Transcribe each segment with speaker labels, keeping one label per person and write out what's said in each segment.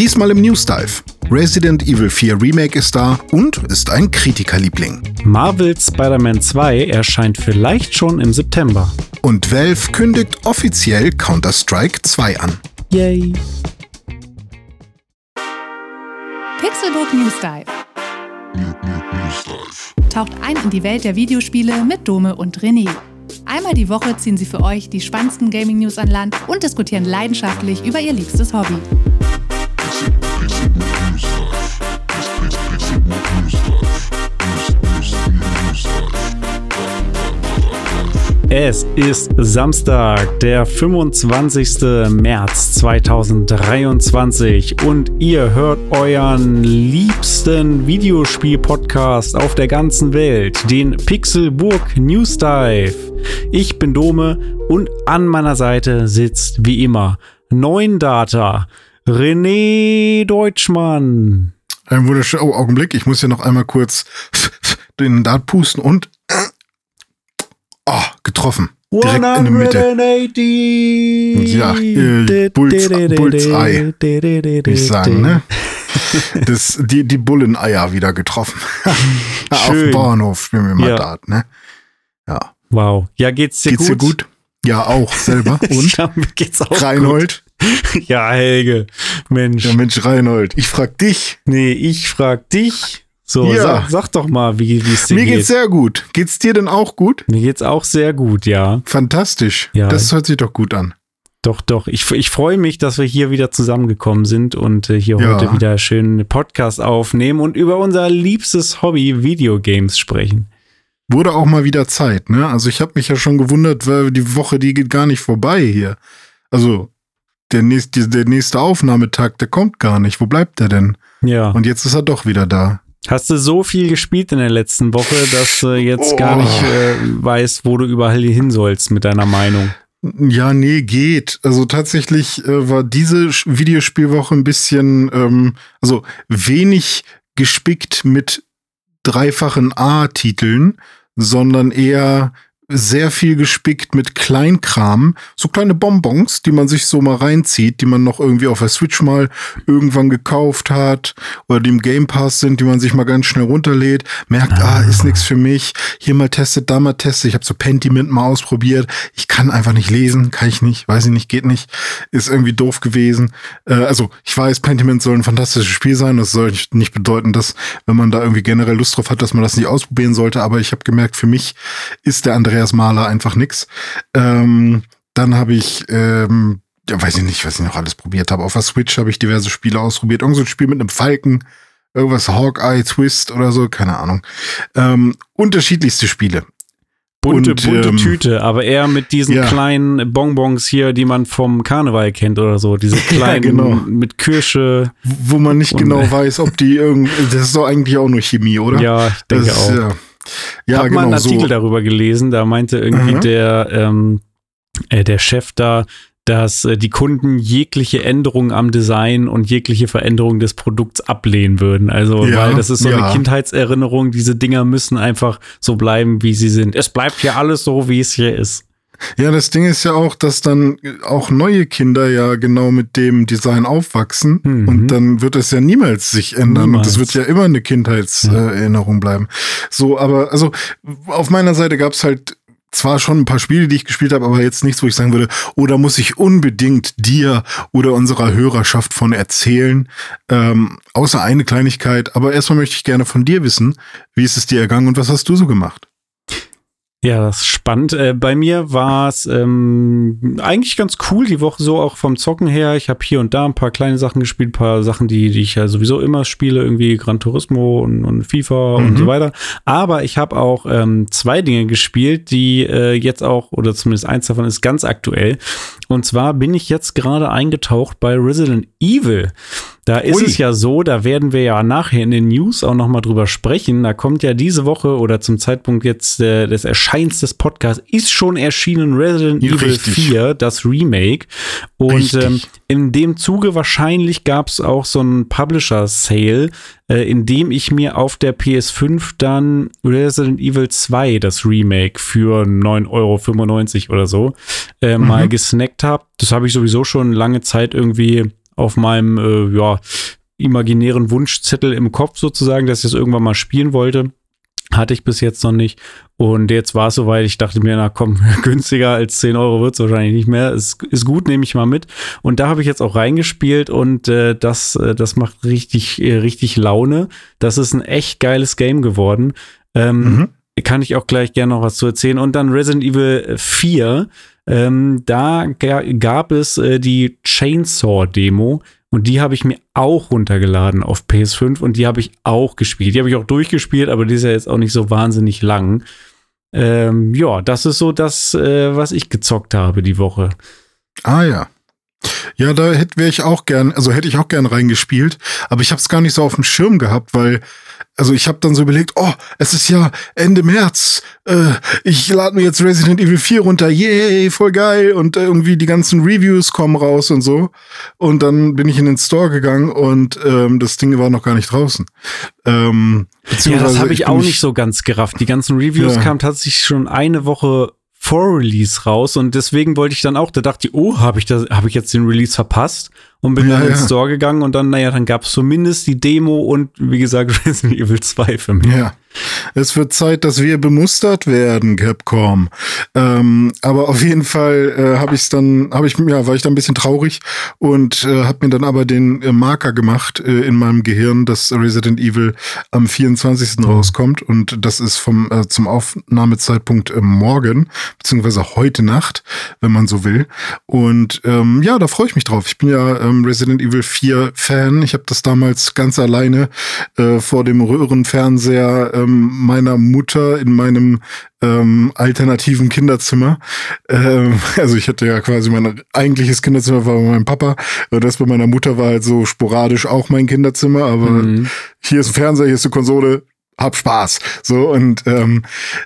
Speaker 1: Diesmal im News Dive. Resident Evil 4 Remake ist da und ist ein Kritikerliebling.
Speaker 2: Marvel Spider-Man 2 erscheint vielleicht schon im September.
Speaker 1: Und Valve kündigt offiziell Counter-Strike 2 an.
Speaker 2: Yay!
Speaker 3: Pixelbook News Dive. Taucht ein in die Welt der Videospiele mit Dome und René. Einmal die Woche ziehen sie für euch die spannendsten Gaming-News an Land und diskutieren leidenschaftlich über ihr liebstes Hobby.
Speaker 2: Es ist Samstag, der 25. März 2023 und ihr hört euren liebsten Videospiel-Podcast auf der ganzen Welt, den Pixelburg News Dive. Ich bin Dome und an meiner Seite sitzt wie immer Neun Data René Deutschmann.
Speaker 1: Ein wunderschöner oh, Augenblick. Ich muss hier noch einmal kurz den Dart pusten und Oh, getroffen. Direkt in der Mitte. Ja, äh, Bulls, Bullseye, ich sagen, ne? Das, die, die Bulleneier wieder getroffen. Auf dem Bauernhof spielen wir mal ja. Dart, ne?
Speaker 2: Ja. Wow. Ja, geht's dir geht's gut? Dir gut?
Speaker 1: Ja, auch selber. Und?
Speaker 2: ja, geht's auch
Speaker 1: Reinhold?
Speaker 2: Ja, Helge. Mensch.
Speaker 1: Ja, Mensch, Reinhold. Ich frag dich.
Speaker 2: Nee, ich frag dich. So, ja. sag, sag, doch mal, wie es dir
Speaker 1: Mir geht. Mir geht's sehr gut. Geht's dir denn auch gut?
Speaker 2: Mir geht's auch sehr gut, ja.
Speaker 1: Fantastisch. Ja. Das hört sich doch gut an.
Speaker 2: Doch, doch. Ich, ich freue mich, dass wir hier wieder zusammengekommen sind und äh, hier ja. heute wieder schön Podcast aufnehmen und über unser liebstes Hobby Videogames sprechen.
Speaker 1: Wurde auch mal wieder Zeit, ne? Also ich habe mich ja schon gewundert, weil die Woche, die geht gar nicht vorbei hier. Also der nächste, der nächste Aufnahmetag, der kommt gar nicht. Wo bleibt der denn?
Speaker 2: Ja.
Speaker 1: Und jetzt ist er doch wieder da.
Speaker 2: Hast du so viel gespielt in der letzten Woche, dass du jetzt oh. gar nicht äh, weißt, wo du überall hin sollst mit deiner Meinung?
Speaker 1: Ja, nee, geht. Also tatsächlich äh, war diese Videospielwoche ein bisschen, ähm, also wenig gespickt mit dreifachen A-Titeln, sondern eher sehr viel gespickt mit Kleinkram, so kleine Bonbons, die man sich so mal reinzieht, die man noch irgendwie auf der Switch mal irgendwann gekauft hat oder die im Game Pass sind, die man sich mal ganz schnell runterlädt, merkt, ah, ah ist nichts für mich, hier mal testet, da mal testet. Ich habe so Pentiment mal ausprobiert. Ich kann einfach nicht lesen, kann ich nicht, weiß ich nicht, geht nicht, ist irgendwie doof gewesen. Äh, also ich weiß, Pentiment soll ein fantastisches Spiel sein. Das soll nicht bedeuten, dass wenn man da irgendwie generell Lust drauf hat, dass man das nicht ausprobieren sollte. Aber ich habe gemerkt, für mich ist der Andrea Andreas Mahler einfach nix. Ähm, dann habe ich, ähm, ja, weiß ich nicht, was ich noch alles probiert habe. Auf der Switch habe ich diverse Spiele ausprobiert. Irgend so ein Spiel mit einem Falken, irgendwas Hawkeye Twist oder so, keine Ahnung. Ähm, unterschiedlichste Spiele.
Speaker 2: Bunte, und, bunte ähm, Tüte, aber eher mit diesen ja. kleinen Bonbons hier, die man vom Karneval kennt oder so. Diese kleinen ja, genau. mit Kirsche.
Speaker 1: Wo man nicht genau weiß, ob die irgendwie. Das ist doch eigentlich auch nur Chemie, oder?
Speaker 2: Ja, ich denke
Speaker 1: das,
Speaker 2: auch.
Speaker 1: Ja.
Speaker 2: Ja, ich habe genau mal einen Artikel so. darüber gelesen, da meinte irgendwie mhm. der, ähm, äh, der Chef da, dass äh, die Kunden jegliche Änderungen am Design und jegliche Veränderung des Produkts ablehnen würden. Also, ja, weil das ist so ja. eine Kindheitserinnerung, diese Dinger müssen einfach so bleiben, wie sie sind. Es bleibt ja alles so, wie es hier ist.
Speaker 1: Ja, das Ding ist ja auch, dass dann auch neue Kinder ja genau mit dem Design aufwachsen mhm. und dann wird es ja niemals sich ändern niemals. und das wird ja immer eine Kindheitserinnerung ja. bleiben. So, aber also auf meiner Seite gab es halt zwar schon ein paar Spiele, die ich gespielt habe, aber jetzt nichts, wo ich sagen würde, oh, da muss ich unbedingt dir oder unserer Hörerschaft von erzählen. Ähm, außer eine Kleinigkeit. Aber erstmal möchte ich gerne von dir wissen, wie ist es dir ergangen und was hast du so gemacht?
Speaker 2: Ja, das ist spannend. Äh, bei mir war es ähm, eigentlich ganz cool die Woche so auch vom Zocken her. Ich habe hier und da ein paar kleine Sachen gespielt, ein paar Sachen, die, die ich ja sowieso immer spiele, irgendwie Gran Turismo und, und FIFA mhm. und so weiter. Aber ich habe auch ähm, zwei Dinge gespielt, die äh, jetzt auch, oder zumindest eins davon ist ganz aktuell. Und zwar bin ich jetzt gerade eingetaucht bei Resident Evil. Da ist Ui. es ja so, da werden wir ja nachher in den News auch noch mal drüber sprechen. Da kommt ja diese Woche oder zum Zeitpunkt jetzt äh, des Erscheins des Podcasts ist schon erschienen Resident Evil Richtig. 4, das Remake. Und ähm, in dem Zuge wahrscheinlich gab es auch so einen Publisher-Sale, äh, in dem ich mir auf der PS5 dann Resident Evil 2, das Remake, für 9,95 Euro oder so, äh, mhm. mal gesnackt habe. Das habe ich sowieso schon lange Zeit irgendwie auf meinem, äh, ja, imaginären Wunschzettel im Kopf sozusagen, dass ich es irgendwann mal spielen wollte. Hatte ich bis jetzt noch nicht. Und jetzt war es soweit, ich dachte mir, na komm, günstiger als 10 Euro wird es wahrscheinlich nicht mehr. Ist, ist gut, nehme ich mal mit. Und da habe ich jetzt auch reingespielt und äh, das, äh, das macht richtig, äh, richtig Laune. Das ist ein echt geiles Game geworden. Ähm, mhm. Kann ich auch gleich gerne noch was zu erzählen. Und dann Resident Evil 4. Ähm, da gab es äh, die Chainsaw-Demo und die habe ich mir auch runtergeladen auf PS5 und die habe ich auch gespielt. Die habe ich auch durchgespielt, aber die ist ja jetzt auch nicht so wahnsinnig lang. Ähm, ja, das ist so das, äh, was ich gezockt habe die Woche.
Speaker 1: Ah ja. Ja, da hätte ich auch gern, also hätte ich auch gern reingespielt, aber ich habe es gar nicht so auf dem Schirm gehabt, weil also ich habe dann so überlegt, oh, es ist ja Ende März. Äh, ich lade mir jetzt Resident Evil 4 runter. Yay, voll geil. Und äh, irgendwie die ganzen Reviews kommen raus und so. Und dann bin ich in den Store gegangen und ähm, das Ding war noch gar nicht draußen. Ähm,
Speaker 2: ja, das habe ich, ich auch nicht so ganz gerafft. Die ganzen Reviews ja. kamen tatsächlich schon eine Woche vor Release raus und deswegen wollte ich dann auch, da dachte ich, oh, habe ich da, habe ich jetzt den Release verpasst und bin ja, dann ins ja. Store gegangen und dann, naja, dann gab es zumindest die Demo und wie gesagt Resident Evil 2 für mich.
Speaker 1: Ja. Es wird Zeit, dass wir bemustert werden, Capcom. Ähm, aber auf jeden Fall äh, habe ich es dann, habe ich ja, war ich dann ein bisschen traurig und äh, habe mir dann aber den äh, Marker gemacht äh, in meinem Gehirn, dass Resident Evil am 24. Mhm. rauskommt und das ist vom äh, zum Aufnahmezeitpunkt äh, morgen beziehungsweise heute Nacht, wenn man so will. Und ähm, ja, da freue ich mich drauf. Ich bin ja ähm, Resident Evil 4 Fan. Ich habe das damals ganz alleine äh, vor dem Röhrenfernseher ähm, meiner Mutter in meinem ähm, alternativen Kinderzimmer. Ähm, also ich hatte ja quasi mein eigentliches Kinderzimmer war bei meinem Papa. Das bei meiner Mutter war halt so sporadisch auch mein Kinderzimmer, aber mhm. hier ist ein Fernseher, hier ist eine Konsole, hab Spaß. So und ähm,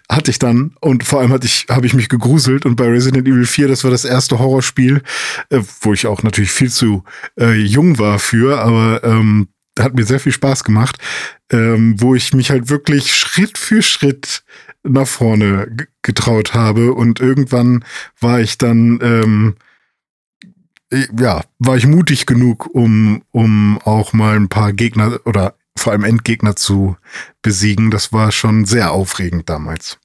Speaker 1: hatte ich dann. Und vor allem hatte ich habe ich mich gegruselt. Und bei Resident Evil 4, das war das erste Horrorspiel, äh, wo ich auch natürlich viel zu äh, jung war für, aber ähm, hat mir sehr viel Spaß gemacht, ähm, wo ich mich halt wirklich Schritt für Schritt nach vorne getraut habe. Und irgendwann war ich dann ähm, ja, war ich mutig genug, um, um auch mal ein paar Gegner oder vor allem Endgegner zu besiegen. Das war schon sehr aufregend damals.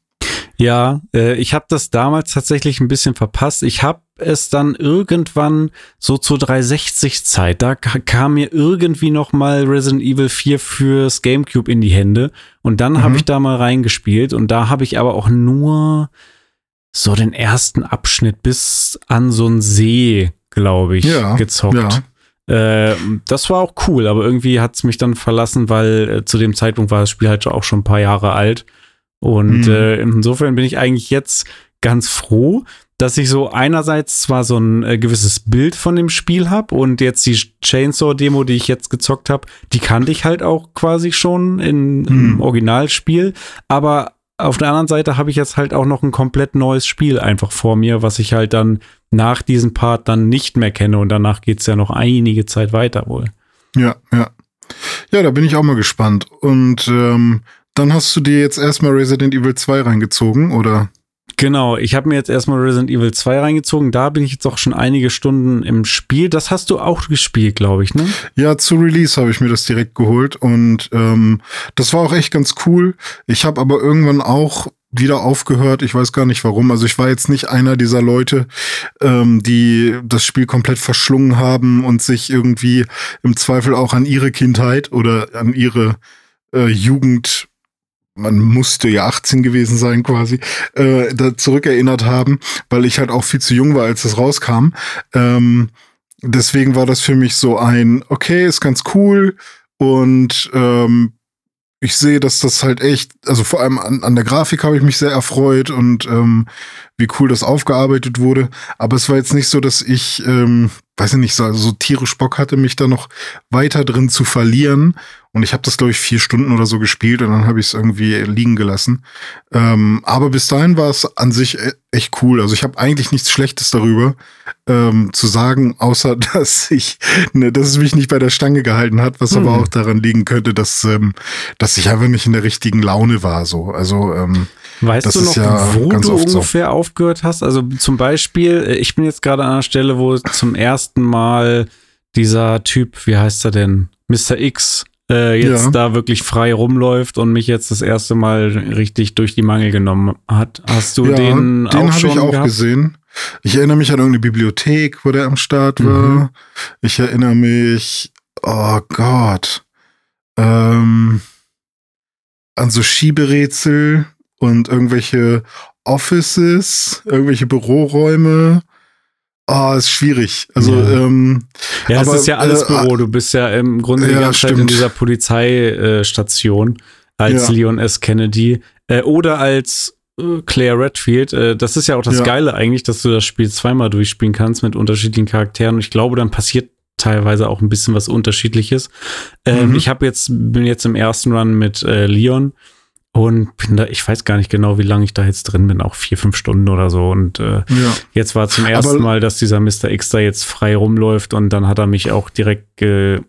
Speaker 2: Ja, äh, ich habe das damals tatsächlich ein bisschen verpasst. Ich habe es dann irgendwann so zur 360-Zeit, da kam mir irgendwie noch mal Resident Evil 4 fürs GameCube in die Hände und dann mhm. habe ich da mal reingespielt und da habe ich aber auch nur so den ersten Abschnitt bis an so einen See, glaube ich, ja, gezockt. Ja. Äh, das war auch cool, aber irgendwie hat es mich dann verlassen, weil äh, zu dem Zeitpunkt war das Spiel halt auch schon ein paar Jahre alt. Und mhm. äh, insofern bin ich eigentlich jetzt ganz froh, dass ich so einerseits zwar so ein äh, gewisses Bild von dem Spiel habe und jetzt die Chainsaw-Demo, die ich jetzt gezockt habe, die kannte ich halt auch quasi schon in, mhm. im Originalspiel, aber auf der anderen Seite habe ich jetzt halt auch noch ein komplett neues Spiel einfach vor mir, was ich halt dann nach diesem Part dann nicht mehr kenne und danach geht es ja noch einige Zeit weiter wohl.
Speaker 1: Ja, ja. Ja, da bin ich auch mal gespannt. Und ähm, dann hast du dir jetzt erstmal Resident Evil 2 reingezogen, oder?
Speaker 2: Genau, ich habe mir jetzt erstmal Resident Evil 2 reingezogen. Da bin ich jetzt auch schon einige Stunden im Spiel. Das hast du auch gespielt, glaube ich, ne?
Speaker 1: Ja, zu Release habe ich mir das direkt geholt und ähm, das war auch echt ganz cool. Ich habe aber irgendwann auch wieder aufgehört. Ich weiß gar nicht warum. Also ich war jetzt nicht einer dieser Leute, ähm, die das Spiel komplett verschlungen haben und sich irgendwie im Zweifel auch an ihre Kindheit oder an ihre äh, Jugend man musste ja 18 gewesen sein quasi, äh, da zurückerinnert haben, weil ich halt auch viel zu jung war, als das rauskam. Ähm, deswegen war das für mich so ein, okay, ist ganz cool und ähm, ich sehe, dass das halt echt, also vor allem an, an der Grafik habe ich mich sehr erfreut und ähm, wie cool das aufgearbeitet wurde. Aber es war jetzt nicht so, dass ich, ähm, weiß ich nicht, so, so tierisch Bock hatte, mich da noch weiter drin zu verlieren. Und ich habe das, glaube ich, vier Stunden oder so gespielt und dann habe ich es irgendwie liegen gelassen. Ähm, aber bis dahin war es an sich e-, echt cool. Also ich habe eigentlich nichts Schlechtes darüber ähm, zu sagen, außer dass ich, ne, dass es mich nicht bei der Stange gehalten hat, was mhm. aber auch daran liegen könnte, dass, ähm, dass ich einfach nicht in der richtigen Laune war. So, also ähm,
Speaker 2: Weißt das du noch, ja wo du ungefähr so. aufgehört hast? Also zum Beispiel, äh, ich bin jetzt gerade an einer Stelle, wo zum ersten Mal dieser Typ, wie heißt er denn? Mr. X, äh, jetzt
Speaker 1: Ja.
Speaker 2: da wirklich frei rumläuft und mich jetzt das erste Mal richtig durch die Mangel genommen hat. Hast du
Speaker 1: ja,
Speaker 2: den, auch
Speaker 1: habe
Speaker 2: schon
Speaker 1: ich auch
Speaker 2: gehabt?
Speaker 1: gesehen. Ich erinnere mich an irgendeine Bibliothek, wo der am Start war.
Speaker 2: Mhm.
Speaker 1: Ich erinnere mich, oh Gott, ähm, an so Schieberätsel und irgendwelche Offices, irgendwelche Büroräume. Oh, ist schwierig. Also,
Speaker 2: Ja.
Speaker 1: ähm,
Speaker 2: Ja, es
Speaker 1: Aber,
Speaker 2: ist ja alles
Speaker 1: äh,
Speaker 2: Büro. Du bist ja im Grunde die
Speaker 1: ja,
Speaker 2: ganze Zeit in dieser Polizeistation als
Speaker 1: Ja.
Speaker 2: Leon S. Kennedy äh, oder als äh, Claire Redfield. Äh, das ist ja auch das. Geile eigentlich, dass du das Spiel zweimal durchspielen kannst mit unterschiedlichen Charakteren. Und ich glaube, dann passiert teilweise auch ein bisschen was Unterschiedliches. Ähm,
Speaker 1: Mhm.
Speaker 2: Ich habe jetzt bin jetzt im ersten Run mit äh, Leon und bin da, ich weiß gar nicht genau, wie lange ich da jetzt drin bin, auch vier, fünf Stunden oder so. Und äh,
Speaker 1: ja.
Speaker 2: Jetzt war zum ersten
Speaker 1: Aber-
Speaker 2: Mal, dass dieser Mr. X da jetzt frei rumläuft und dann hat er mich auch direkt, ge,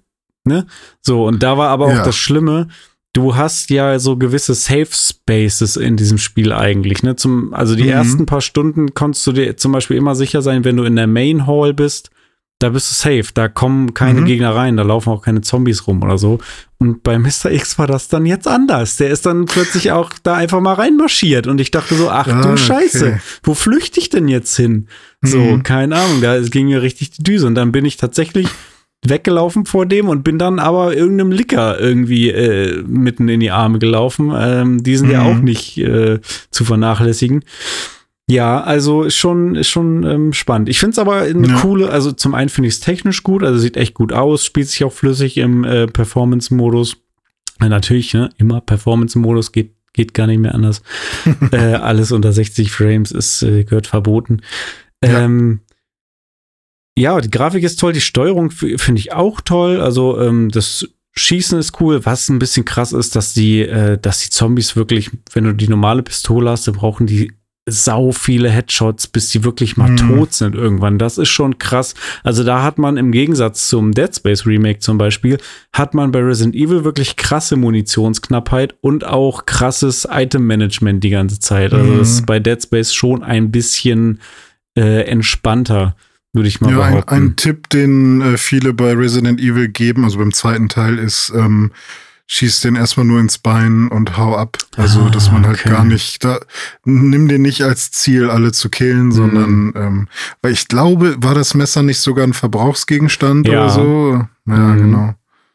Speaker 2: ne? So, und da war aber auch
Speaker 1: Ja.
Speaker 2: das Schlimme, du hast ja so gewisse Safe Spaces in diesem Spiel eigentlich, ne? Zum, also die
Speaker 1: Mhm.
Speaker 2: ersten paar Stunden konntest du dir zum Beispiel immer sicher sein, wenn du in der Main Hall bist, da bist du safe, da kommen keine
Speaker 1: Mhm.
Speaker 2: Gegner rein, da laufen auch keine Zombies rum oder so. Und bei Mr. X war das dann jetzt anders. Der ist dann plötzlich auch da einfach mal reinmarschiert und ich dachte so, ach
Speaker 1: Ah,
Speaker 2: du
Speaker 1: okay.
Speaker 2: Scheiße, wo flüchte ich denn jetzt hin? So,
Speaker 1: Mhm.
Speaker 2: keine Ahnung, da ging mir richtig die Düse. Und dann bin ich tatsächlich weggelaufen vor dem und bin dann aber irgendeinem Licker irgendwie äh, mitten in die Arme gelaufen. Ähm, die sind ja
Speaker 1: Mhm.
Speaker 2: auch nicht äh, zu vernachlässigen. Ja, also schon, schon ähm, spannend. Ich finde es aber eine
Speaker 1: Ja.
Speaker 2: coole, also zum einen finde ich es technisch gut, also sieht echt gut aus, spielt sich auch flüssig im äh, Performance-Modus. Ja, natürlich, ne? immer Performance-Modus geht, geht gar nicht mehr anders. äh, alles unter 60 Frames ist, äh, gehört verboten.
Speaker 1: Ja.
Speaker 2: Ähm, ja, die Grafik ist toll, die Steuerung finde ich auch toll. Also ähm, das Schießen ist cool. Was ein bisschen krass ist, dass die, äh, dass die Zombies wirklich, wenn du die normale Pistole hast, dann brauchen die sau viele Headshots, bis die wirklich mal
Speaker 1: Mhm.
Speaker 2: tot sind irgendwann. Das ist schon krass. Also da hat man im Gegensatz zum Dead Space Remake zum Beispiel, hat man bei Resident Evil wirklich krasse Munitionsknappheit und auch krasses Item-Management die ganze Zeit. Also
Speaker 1: Mhm.
Speaker 2: das ist bei Dead Space schon ein bisschen äh, entspannter, würde ich mal
Speaker 1: Ja, ein,
Speaker 2: behaupten.
Speaker 1: ein Tipp, den äh, viele bei Resident Evil geben, also beim zweiten Teil, ist, ähm, schieß den erstmal nur ins Bein und hau ab. Also,
Speaker 2: Ah,
Speaker 1: dass man halt
Speaker 2: okay.
Speaker 1: gar nicht, da, nimm den nicht als Ziel, alle zu killen,
Speaker 2: Mhm.
Speaker 1: sondern, ähm, weil ich glaube, war das Messer nicht sogar ein Verbrauchsgegenstand
Speaker 2: Ja.
Speaker 1: oder so? Ja,
Speaker 2: Mhm.
Speaker 1: genau.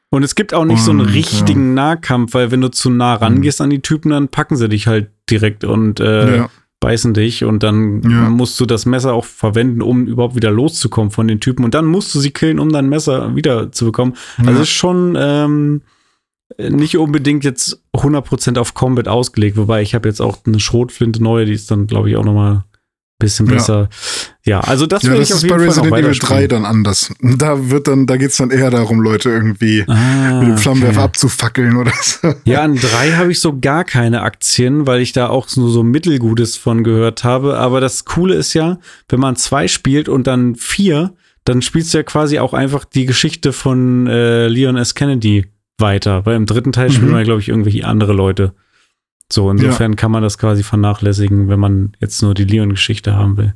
Speaker 2: Und es gibt auch nicht so einen
Speaker 1: Und,
Speaker 2: richtigen Nahkampf, weil wenn du zu nah rangehst an die Typen, dann packen sie dich halt direkt und äh,
Speaker 1: ja.
Speaker 2: beißen dich und dann
Speaker 1: Ja.
Speaker 2: musst du das Messer auch verwenden, um überhaupt wieder loszukommen von den Typen und dann musst du sie killen, um dein Messer wieder zu bekommen. Also
Speaker 1: Ja.
Speaker 2: ist schon ähm, nicht unbedingt jetzt 100% auf Combat ausgelegt, wobei ich habe jetzt auch eine Schrotflinte neue, die ist dann glaube ich auch noch mal ein bisschen
Speaker 1: Ja.
Speaker 2: besser. Ja, also das
Speaker 1: Ja,
Speaker 2: werde
Speaker 1: das
Speaker 2: ich auf
Speaker 1: ist
Speaker 2: jeden
Speaker 1: bei
Speaker 2: Fall
Speaker 1: Resident Evil 3
Speaker 2: weiterspielen.
Speaker 1: dann anders. Da wird dann, da geht's dann eher darum, Leute irgendwie
Speaker 2: Ah,
Speaker 1: mit dem Flammenwerfer
Speaker 2: okay.
Speaker 1: abzufackeln oder so.
Speaker 2: Ja, an drei habe ich so gar keine Aktien, weil ich da auch nur so Mittelgutes von gehört habe. Aber das Coole ist ja, wenn man zwei spielt und dann vier, dann spielst du ja quasi auch einfach die Geschichte von äh, Leon S. Kennedy weiter. Weil im dritten Teil
Speaker 1: Mhm.
Speaker 2: man, glaube ich, irgendwelche andere Leute. So, insofern kann man das quasi vernachlässigen, wenn man jetzt nur die Leon-Geschichte haben will.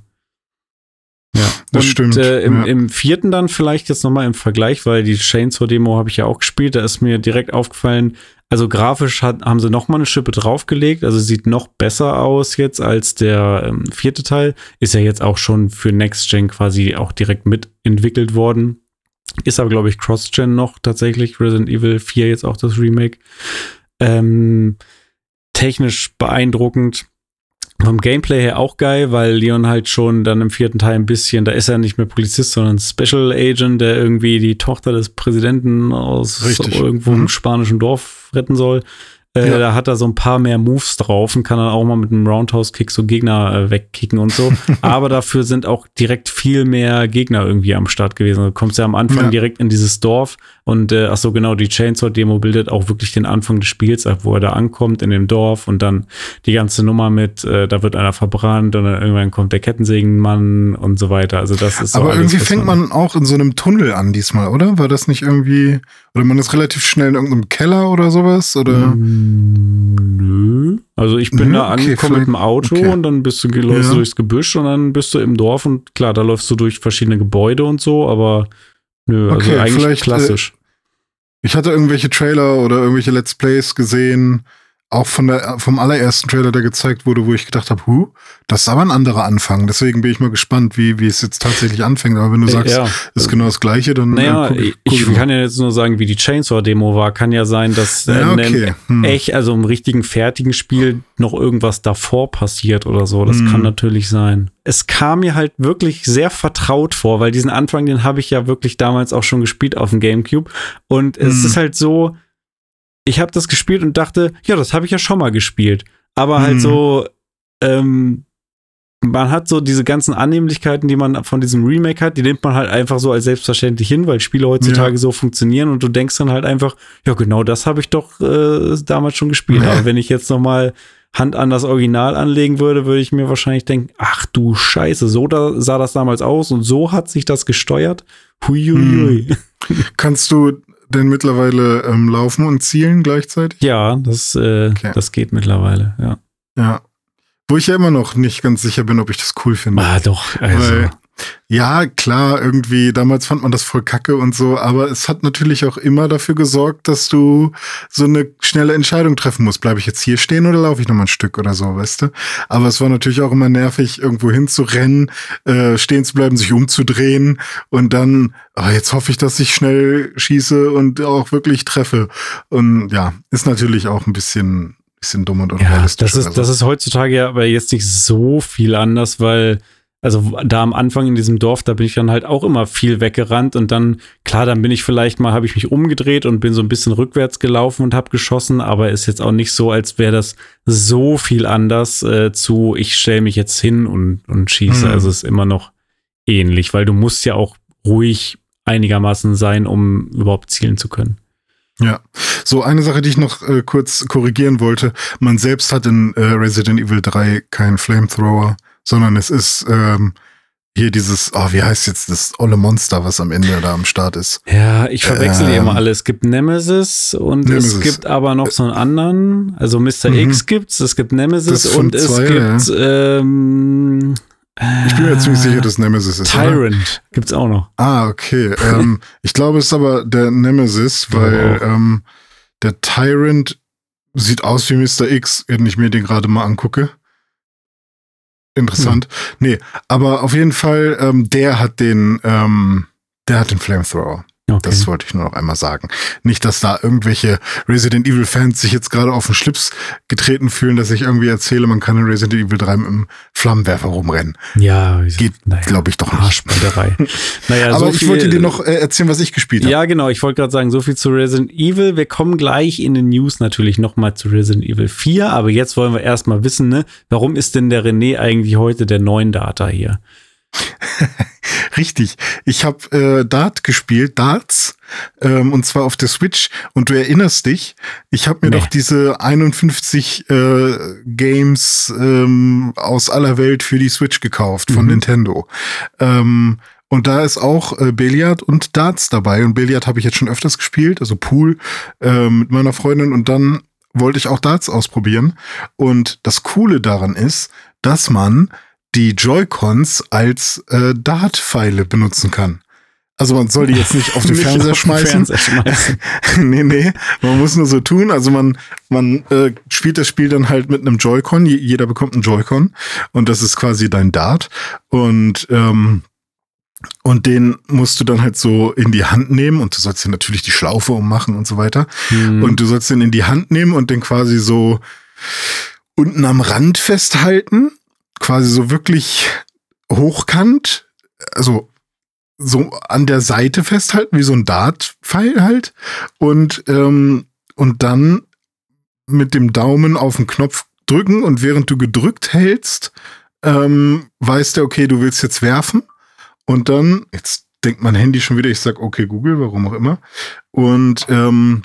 Speaker 2: Ja,
Speaker 1: Das
Speaker 2: und,
Speaker 1: stimmt,
Speaker 2: Äh, im,
Speaker 1: ja.
Speaker 2: Im vierten dann vielleicht jetzt nochmal im Vergleich, weil die Chainsaw-Demo habe ich ja auch gespielt, da ist mir direkt aufgefallen, also grafisch hat, haben sie nochmal eine Schippe draufgelegt, also sieht noch besser aus jetzt als der ähm, vierte Teil. Ist ja jetzt auch schon für Next Gen quasi auch direkt mitentwickelt worden. Ist aber, glaube ich, Cross-Gen noch tatsächlich. Resident Evil 4 jetzt auch das Remake. Ähm, technisch beeindruckend. Vom Gameplay her auch geil, weil Leon halt schon dann im vierten Teil ein bisschen, da ist er nicht mehr Polizist, sondern Special Agent, der irgendwie die Tochter des Präsidenten aus
Speaker 1: Richtig.
Speaker 2: irgendwo
Speaker 1: Mhm.
Speaker 2: im spanischen Dorf retten soll. Äh,
Speaker 1: Ja.
Speaker 2: Da hat er so ein paar mehr Moves drauf und kann dann auch mal mit einem Roundhouse-Kick so Gegner äh, wegkicken und so. Aber dafür sind auch direkt viel mehr Gegner irgendwie am Start gewesen. Du kommst ja am Anfang
Speaker 1: Ja.
Speaker 2: direkt in dieses Dorf und äh, ach so genau, die Chainsaw-Demo bildet auch wirklich den Anfang des Spiels ab, wo er da ankommt in dem Dorf und dann die ganze Nummer mit, äh, da wird einer verbrannt und dann irgendwann kommt der Kettensägenmann und so weiter. Also das ist so
Speaker 1: Aber
Speaker 2: alles,
Speaker 1: irgendwie fängt man auch in so einem Tunnel an diesmal, oder? War das nicht irgendwie, oder man ist relativ schnell in irgendeinem Keller oder sowas? Oder?
Speaker 2: Mm, Nö. Also ich bin
Speaker 1: Nö,
Speaker 2: da
Speaker 1: okay,
Speaker 2: angekommen mit dem Auto
Speaker 1: okay.
Speaker 2: und dann bist du läufst
Speaker 1: Ja.
Speaker 2: du durchs Gebüsch und dann bist du im Dorf und klar, da läufst du durch verschiedene Gebäude und so, aber Nö, also
Speaker 1: Okay,
Speaker 2: eigentlich
Speaker 1: äh,
Speaker 2: klassisch.
Speaker 1: Ich hatte irgendwelche Trailer oder irgendwelche Let's Plays gesehen, auch von der, vom allerersten Trailer, der gezeigt wurde, wo ich gedacht habe, hu, das ist aber ein anderer Anfang. Deswegen bin ich mal gespannt, wie, wie es jetzt tatsächlich anfängt. Aber wenn du sagst,
Speaker 2: ja.
Speaker 1: ist genau das Gleiche, dann
Speaker 2: Naja,
Speaker 1: äh, guck
Speaker 2: ich,
Speaker 1: guck
Speaker 2: ich kann ja jetzt nur sagen, wie die Chainsaw-Demo war. Kann ja sein, dass äh,
Speaker 1: Ja, okay. Hm.
Speaker 2: echt, also im richtigen fertigen Spiel noch irgendwas davor passiert oder so. Das
Speaker 1: Hm.
Speaker 2: kann natürlich sein. Es kam mir halt wirklich sehr vertraut vor, weil diesen Anfang, den habe ich ja wirklich damals auch schon gespielt auf dem GameCube. Und es
Speaker 1: Hm.
Speaker 2: ist halt so, ich habe das gespielt und dachte, ja, das habe ich ja schon mal gespielt. Aber halt
Speaker 1: Hm.
Speaker 2: so, ähm, man hat so diese ganzen Annehmlichkeiten, die man von diesem Remake hat, die nimmt man halt einfach so als selbstverständlich hin, weil Spiele heutzutage
Speaker 1: Ja.
Speaker 2: so funktionieren und du denkst dann halt einfach, ja, genau das habe ich doch äh, damals schon gespielt. Aber wenn ich jetzt noch mal Hand an das Original anlegen würde, würde ich mir wahrscheinlich denken, ach du Scheiße, so da sah das damals aus und so hat sich das gesteuert. Huiuiui.
Speaker 1: Kannst du denn mittlerweile ähm, laufen und zielen gleichzeitig?
Speaker 2: Ja, das, äh,
Speaker 1: Okay.
Speaker 2: das geht mittlerweile, ja.
Speaker 1: Ja. Wo ich ja immer noch nicht ganz sicher bin, ob ich das cool finde.
Speaker 2: Ah, doch, also.
Speaker 1: Weil, ja, klar, irgendwie, damals fand man das voll kacke und so, aber es hat natürlich auch immer dafür gesorgt, dass du so eine schnelle Entscheidung treffen musst. Bleibe ich jetzt hier stehen oder laufe ich noch mal ein Stück oder so, weißt du? Aber es war natürlich auch immer nervig, irgendwo hinzurennen, äh, stehen zu bleiben, sich umzudrehen und dann, ah, jetzt hoffe ich, dass ich schnell schieße und auch wirklich treffe. Und ja, ist natürlich auch ein bisschen, bisschen dumm und
Speaker 2: Ja,
Speaker 1: unrealistisch.
Speaker 2: das ist,
Speaker 1: oder so.
Speaker 2: das ist heutzutage ja aber jetzt nicht so viel anders, weil, also da am Anfang in diesem Dorf, da bin ich dann halt auch immer viel weggerannt und dann, klar, dann bin ich vielleicht mal, habe ich mich umgedreht und bin so ein bisschen rückwärts gelaufen und habe geschossen, aber ist jetzt auch nicht so, als wäre das so viel anders äh, zu, ich stelle mich jetzt hin und, und schieße.
Speaker 1: Hm.
Speaker 2: Also ist immer noch ähnlich, weil du musst ja auch ruhig einigermaßen sein, um überhaupt zielen zu können.
Speaker 1: Ja, so eine Sache, die ich noch äh, kurz korrigieren wollte. Man selbst hat in äh, Resident Evil 3 keinen Flamethrower, sondern es ist ähm, hier dieses, oh, wie heißt jetzt das olle Monster, was am Ende da am Start ist.
Speaker 2: Ja, ich verwechsel die
Speaker 1: Ähm,
Speaker 2: immer alle. Es gibt Nemesis und es
Speaker 1: Nemesis.
Speaker 2: gibt aber noch so einen anderen. Also Mr.
Speaker 1: Mhm.
Speaker 2: X gibt's, es gibt Nemesis und es
Speaker 1: zwei,
Speaker 2: gibt ähm,
Speaker 1: Ich bin mir ziemlich sicher, dass Nemesis ist. Oder?
Speaker 2: Tyrant gibt's auch noch.
Speaker 1: Ah, okay. ähm, ich glaube, es ist aber der Nemesis, weil
Speaker 2: Oh.
Speaker 1: ähm, der Tyrant sieht aus wie Mr. X, wenn ich mir den gerade mal angucke. Interessant. Nee, aber auf jeden Fall, ähm, der hat den, ähm, der hat den Flamethrower.
Speaker 2: Okay.
Speaker 1: Das wollte ich nur noch einmal sagen. Nicht, dass da irgendwelche Resident Evil Fans sich jetzt gerade auf den Schlips getreten fühlen, dass ich irgendwie erzähle, man kann in Resident Evil 3 mit einem Flammenwerfer rumrennen.
Speaker 2: ja,
Speaker 1: Geht,
Speaker 2: naja,
Speaker 1: glaube ich, doch nicht.
Speaker 2: Arschbalderei. naja,
Speaker 1: Aber
Speaker 2: so
Speaker 1: ich
Speaker 2: viel,
Speaker 1: wollte dir noch äh, erzählen, was ich gespielt habe.
Speaker 2: Ja, genau. Ich wollte gerade sagen, so viel zu Resident Evil. Wir kommen gleich in den News natürlich nochmal zu Resident Evil 4. Aber jetzt wollen wir erstmal wissen, ne, warum ist denn der René eigentlich heute der neuen Data hier?
Speaker 1: Richtig. Ich habe äh, Dart gespielt, Darts, ähm, und zwar auf der Switch. Und du erinnerst dich, ich habe mir
Speaker 2: Nee.
Speaker 1: doch diese 51 äh, Games ähm, aus aller Welt für die Switch gekauft von
Speaker 2: Mhm.
Speaker 1: Nintendo. Ähm, und da ist auch äh, Billard und Darts dabei. Und Billard habe ich jetzt schon öfters gespielt, also Pool äh, mit meiner Freundin. Und dann wollte ich auch Darts ausprobieren. Und das Coole daran ist, dass man die Joy-Cons als äh, Dart-Pfeile benutzen kann. Also man soll die jetzt nicht auf den
Speaker 2: Nicht
Speaker 1: Fernseher
Speaker 2: auf den
Speaker 1: schmeißen.
Speaker 2: Fernseher schmeißen.
Speaker 1: nee, nee, man muss nur so tun. Also man, man äh, spielt das Spiel dann halt mit einem Joy-Con. Je- Jeder bekommt einen Joy-Con und das ist quasi dein Dart. Und ähm, und den musst du dann halt so in die Hand nehmen und du sollst dir natürlich die Schlaufe ummachen und so weiter.
Speaker 2: Hm.
Speaker 1: Und du sollst den in die Hand nehmen und den quasi so unten am Rand festhalten. Quasi so wirklich hochkant. Also so an der Seite festhalten, wie so ein Dart-Pfeil halt. Und, ähm, und dann mit dem Daumen auf den Knopf drücken und während du gedrückt hältst, ähm, weiß der, okay, du willst jetzt werfen. Und dann, jetzt denkt mein Handy schon wieder, ich sag, okay, Google, warum auch immer. Und, ähm,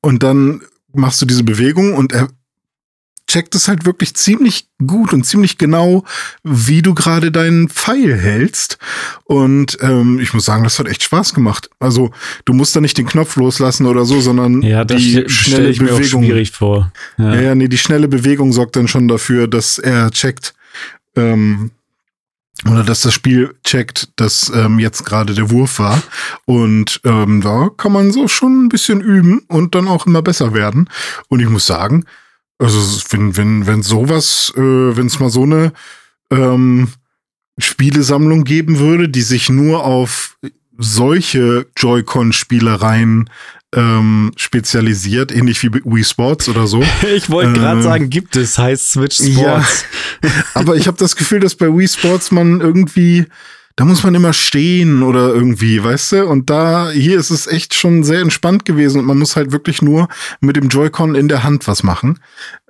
Speaker 1: und dann machst du diese Bewegung und er checkt es halt wirklich ziemlich gut und ziemlich genau, wie du gerade deinen Pfeil hältst. Und ähm, ich muss sagen, das hat echt Spaß gemacht. Also du musst da nicht den Knopf loslassen oder so, sondern
Speaker 2: ja, das
Speaker 1: die schnelle
Speaker 2: ich mir auch
Speaker 1: Bewegung.
Speaker 2: schwierig vor. Ja.
Speaker 1: Ja, ja, nee, die schnelle Bewegung sorgt dann schon dafür, dass er checkt, ähm, oder dass das Spiel checkt, dass ähm, jetzt gerade der Wurf war. Und ähm, da kann man so schon ein bisschen üben und dann auch immer besser werden. Und ich muss sagen, also wenn, wenn, wenn sowas, äh, wenn es mal so eine ähm, Spielesammlung geben würde, die sich nur auf solche Joy-Con-Spielereien ähm, spezialisiert, ähnlich wie Wii Sports oder so.
Speaker 2: Ich wollte gerade ähm, sagen, gibt es, heißt Switch Sports.
Speaker 1: Ja, aber ich habe das Gefühl, dass bei Wii Sports man irgendwie, da muss man immer stehen oder irgendwie, weißt du? Und da, hier ist es echt schon sehr entspannt gewesen und man muss halt wirklich nur mit dem Joy-Con in der Hand was machen.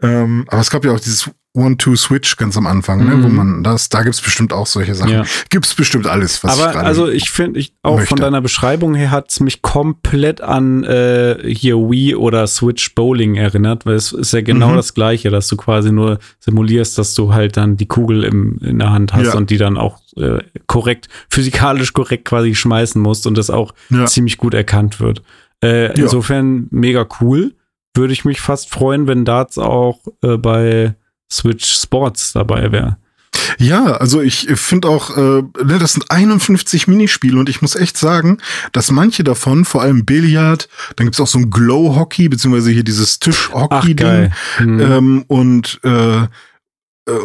Speaker 1: Ähm, aber es gab ja auch dieses One-Two-Switch ganz am Anfang, ne, wo mhm. man das, da gibt's bestimmt auch solche Sachen. Ja. Gibt's bestimmt alles,
Speaker 2: was Aber ich also ich finde, ich auch möchte. von deiner Beschreibung her hat's mich komplett an äh, hier Wii oder Switch Bowling erinnert, weil es ist ja genau mhm. das Gleiche, dass du quasi nur simulierst, dass du halt dann die Kugel im, in der Hand hast ja. und die dann auch äh, korrekt, physikalisch korrekt quasi schmeißen musst und das auch ja. ziemlich gut erkannt wird. Äh, insofern mega cool. Würde ich mich fast freuen, wenn Darts auch äh, bei Switch Sports dabei wäre.
Speaker 1: Ja, also ich finde auch, äh, ne, das sind 51 Minispiele und ich muss echt sagen, dass manche davon, vor allem Billard, dann gibt's auch so ein Glow-Hockey, beziehungsweise hier dieses Tisch-Hockey-Ding hm. ähm, und äh, äh,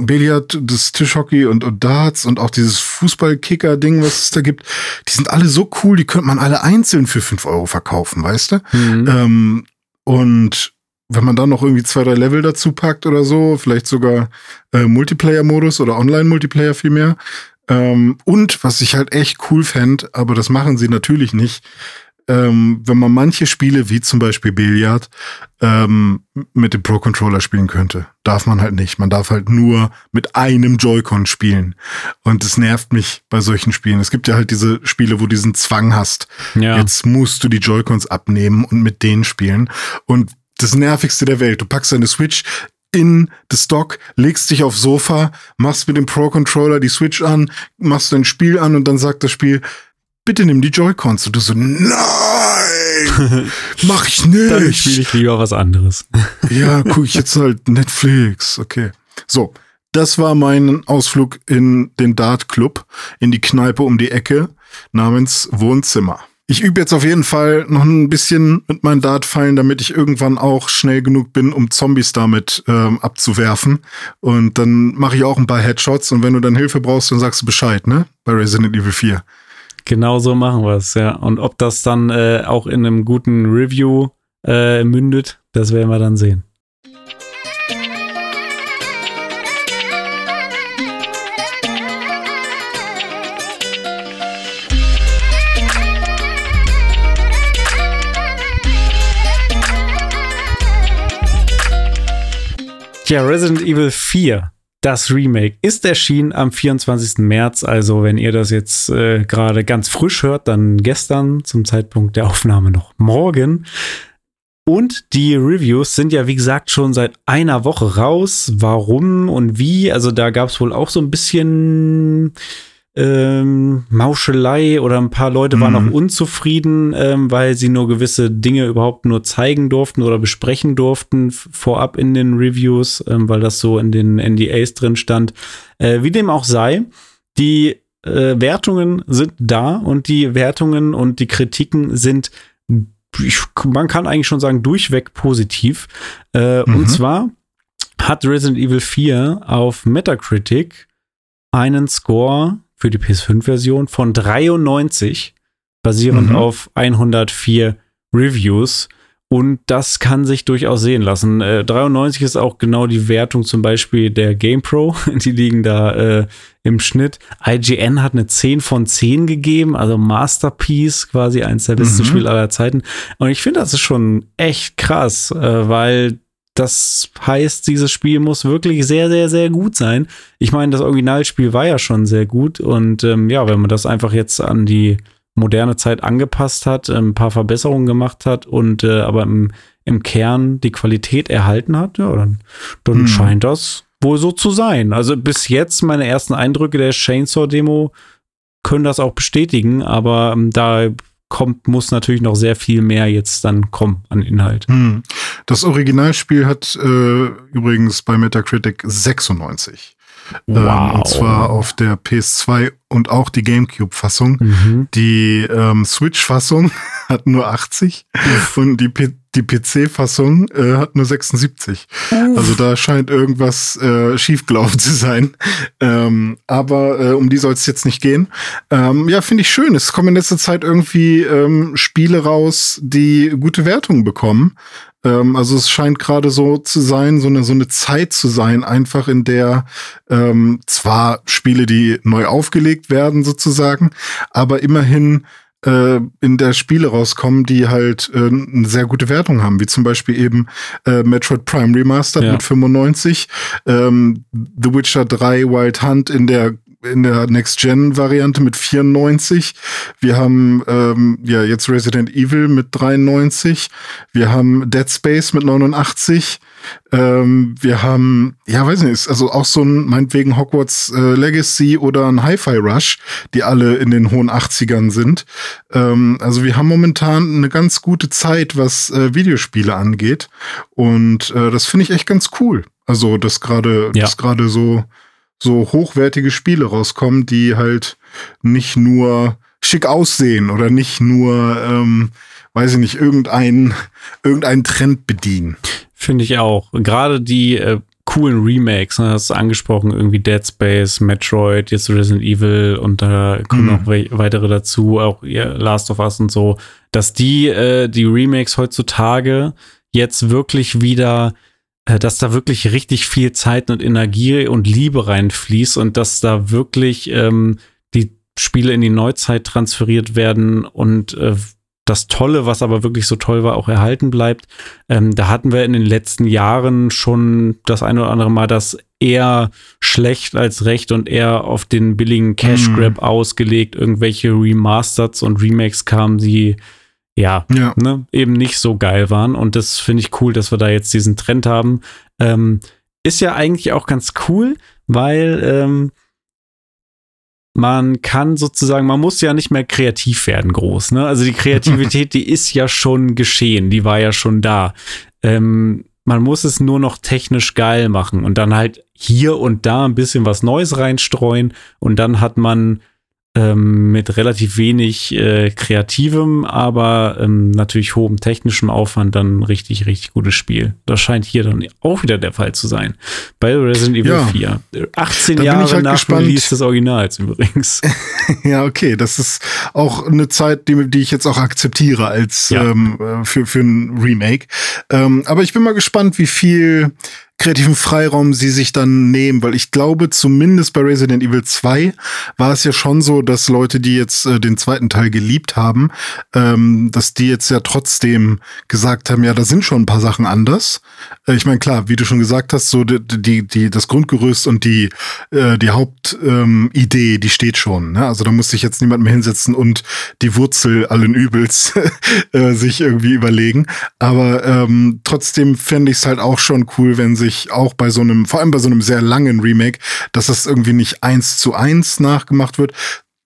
Speaker 1: Billard, das Tischhockey und, und Darts und auch dieses Fußballkicker-Ding, was es da gibt, die sind alle so cool, die könnte man alle einzeln für 5 Euro verkaufen, weißt du? Mhm. Ähm, und wenn man dann noch irgendwie zwei, drei Level dazu packt oder so, vielleicht sogar äh, Multiplayer-Modus oder Online-Multiplayer vielmehr. Ähm, und was ich halt echt cool fände, aber das machen sie natürlich nicht, ähm, wenn man manche Spiele, wie zum Beispiel Billiard, ähm, mit dem Pro-Controller spielen könnte. Darf man halt nicht. Man darf halt nur mit einem Joy-Con spielen. Und es nervt mich bei solchen Spielen. Es gibt ja halt diese Spiele, wo du diesen Zwang hast. Ja. Jetzt musst du die Joy-Cons abnehmen und mit denen spielen. Und das nervigste der Welt. Du packst deine Switch in das Dock, legst dich aufs Sofa, machst mit dem Pro-Controller die Switch an, machst dein Spiel an und dann sagt das Spiel, bitte nimm die Joy-Cons. Und du so, nein, mach ich nicht. Dann
Speaker 2: spiele ich lieber was anderes.
Speaker 1: ja, guck ich jetzt halt Netflix. Okay. So, das war mein Ausflug in den Dart Club, in die Kneipe um die Ecke namens Wohnzimmer. Ich übe jetzt auf jeden Fall noch ein bisschen mit meinen Dartpfeilen, damit ich irgendwann auch schnell genug bin, um Zombies damit ähm, abzuwerfen. Und dann mache ich auch ein paar Headshots und wenn du dann Hilfe brauchst, dann sagst du Bescheid, ne? Bei Resident Evil 4.
Speaker 2: Genau so machen wir es, ja. Und ob das dann äh, auch in einem guten Review äh, mündet, das werden wir dann sehen. Ja, Resident Evil 4, das Remake, ist erschienen am 24. März. Also, wenn ihr das jetzt äh, gerade ganz frisch hört, dann gestern zum Zeitpunkt der Aufnahme noch morgen. Und die Reviews sind ja, wie gesagt, schon seit einer Woche raus. Warum und wie? Also, da gab es wohl auch so ein bisschen ähm, Mauschelei oder ein paar Leute waren mhm. auch unzufrieden, ähm, weil sie nur gewisse Dinge überhaupt nur zeigen durften oder besprechen durften vorab in den Reviews, ähm, weil das so in den NDAs drin stand. Äh, wie dem auch sei, die äh, Wertungen sind da und die Wertungen und die Kritiken sind ich, man kann eigentlich schon sagen, durchweg positiv. Äh, mhm. Und zwar hat Resident Evil 4 auf Metacritic einen Score für die PS5-Version von 93, basierend mhm. auf 104 Reviews. Und das kann sich durchaus sehen lassen. Äh, 93 ist auch genau die Wertung zum Beispiel der GamePro. Die liegen da äh, im Schnitt. IGN hat eine 10 von 10 gegeben, also Masterpiece, quasi eins der besten mhm. Spiele aller Zeiten. Und ich finde, das ist schon echt krass, äh, weil das heißt, dieses Spiel muss wirklich sehr, sehr, sehr gut sein. Ich meine, das Originalspiel war ja schon sehr gut. Und ähm, ja, wenn man das einfach jetzt an die moderne Zeit angepasst hat, ein paar Verbesserungen gemacht hat und äh, aber im, im Kern die Qualität erhalten hat, ja, dann, dann hm. scheint das wohl so zu sein. Also bis jetzt meine ersten Eindrücke der Chainsaw-Demo können das auch bestätigen, aber ähm, da kommt, muss natürlich noch sehr viel mehr jetzt dann kommen an Inhalt. Hm.
Speaker 1: Das Originalspiel hat äh, übrigens bei Metacritic 96. Ähm,
Speaker 2: Wow.
Speaker 1: und zwar auf der PS2 und auch die GameCube-Fassung.
Speaker 2: Mhm.
Speaker 1: Die ähm, Switch-Fassung hat nur 80 und die, P die PC-Fassung äh, hat nur 76. Also da scheint irgendwas äh, schiefgelaufen zu sein. Ähm, aber äh, um die soll es jetzt nicht gehen. Ähm, ja, finde ich schön. Es kommen in letzter Zeit irgendwie ähm, Spiele raus, die gute Wertungen bekommen. Ähm, also es scheint gerade so zu sein, so eine, so eine Zeit zu sein, einfach in der ähm, zwar Spiele, die neu aufgelegt werden sozusagen, aber immerhin äh, in der Spiele rauskommen, die halt äh, eine sehr gute Wertung haben, wie zum Beispiel eben äh, Metroid Prime Remastered
Speaker 2: Ja.
Speaker 1: mit 95, ähm, The Witcher 3 Wild Hunt in der in der Next-Gen-Variante mit 94. Wir haben ähm, ja jetzt Resident Evil mit 93. Wir haben Dead Space mit 89. Ähm, wir haben, ja, weiß nicht, ist also auch so ein, meinetwegen Hogwarts äh, Legacy oder ein Hi-Fi Rush, die alle in den hohen 80ern sind. Ähm, also wir haben momentan eine ganz gute Zeit, was äh, Videospiele angeht. Und äh, das finde ich echt ganz cool. Also, dass gerade,
Speaker 2: Ja.
Speaker 1: dass gerade so, so hochwertige Spiele rauskommen, die halt nicht nur schick aussehen oder nicht nur, ähm, weiß ich nicht, irgendein, irgendeinen Trend bedienen.
Speaker 2: Finde ich auch. Gerade die äh, coolen Remakes, ne, hast du angesprochen, irgendwie Dead Space, Metroid, jetzt Resident Evil und da kommen
Speaker 1: Mhm.
Speaker 2: noch we weitere dazu, auch ja, Last of Us und so, dass die, äh, die Remakes heutzutage jetzt wirklich wieder, äh, dass da wirklich richtig viel Zeit und Energie und Liebe reinfließt und dass da wirklich ähm, die Spiele in die Neuzeit transferiert werden und äh, das Tolle, was aber wirklich so toll war, auch erhalten bleibt. Ähm, da hatten wir in den letzten Jahren schon das eine oder andere Mal das eher schlecht als recht und eher auf den billigen Cash Grab ausgelegt. Irgendwelche Remasters und Remakes kamen, die ja,
Speaker 1: Ja.
Speaker 2: ne, eben nicht so geil waren. Und das finde ich cool, dass wir da jetzt diesen Trend haben. Ähm, ist ja eigentlich auch ganz cool, weil ähm, man kann sozusagen, man muss ja nicht mehr kreativ werden groß. Ne? Also die Kreativität, die ist ja schon geschehen, die war ja schon da. Ähm, man muss es nur noch technisch geil machen und dann halt hier und da ein bisschen was Neues reinstreuen und dann hat man ähm, mit relativ wenig äh, kreativem, aber ähm, natürlich hohem technischem Aufwand dann ein richtig, richtig gutes Spiel. Das scheint hier dann auch wieder der Fall zu sein. Bei Resident Evil
Speaker 1: Ja.
Speaker 2: 4. 18
Speaker 1: Da
Speaker 2: Jahre
Speaker 1: halt
Speaker 2: nach
Speaker 1: gespannt.
Speaker 2: Release des Originals übrigens.
Speaker 1: Ja, okay, das ist auch eine Zeit, die, die ich jetzt auch akzeptiere als
Speaker 2: Ja.
Speaker 1: ähm, äh, für, für ein Remake. Ähm, aber ich bin mal gespannt, wie viel kreativen Freiraum sie sich dann nehmen, weil ich glaube, zumindest bei Resident Evil 2 war es ja schon so, dass Leute, die jetzt äh, den zweiten Teil geliebt haben, ähm, dass die jetzt ja trotzdem gesagt haben, ja, da sind schon ein paar Sachen anders. Äh, ich meine, klar, wie du schon gesagt hast, so die, die, die das Grundgerüst und die, äh, die Hauptidee, ähm, die steht schon. Ne? Also da muss sich jetzt niemand mehr hinsetzen und die Wurzel allen Übels äh, sich irgendwie überlegen. Aber ähm, trotzdem fände ich es halt auch schon cool, wenn sich auch bei so einem, vor allem bei so einem sehr langen Remake, dass das irgendwie nicht eins zu eins nachgemacht wird.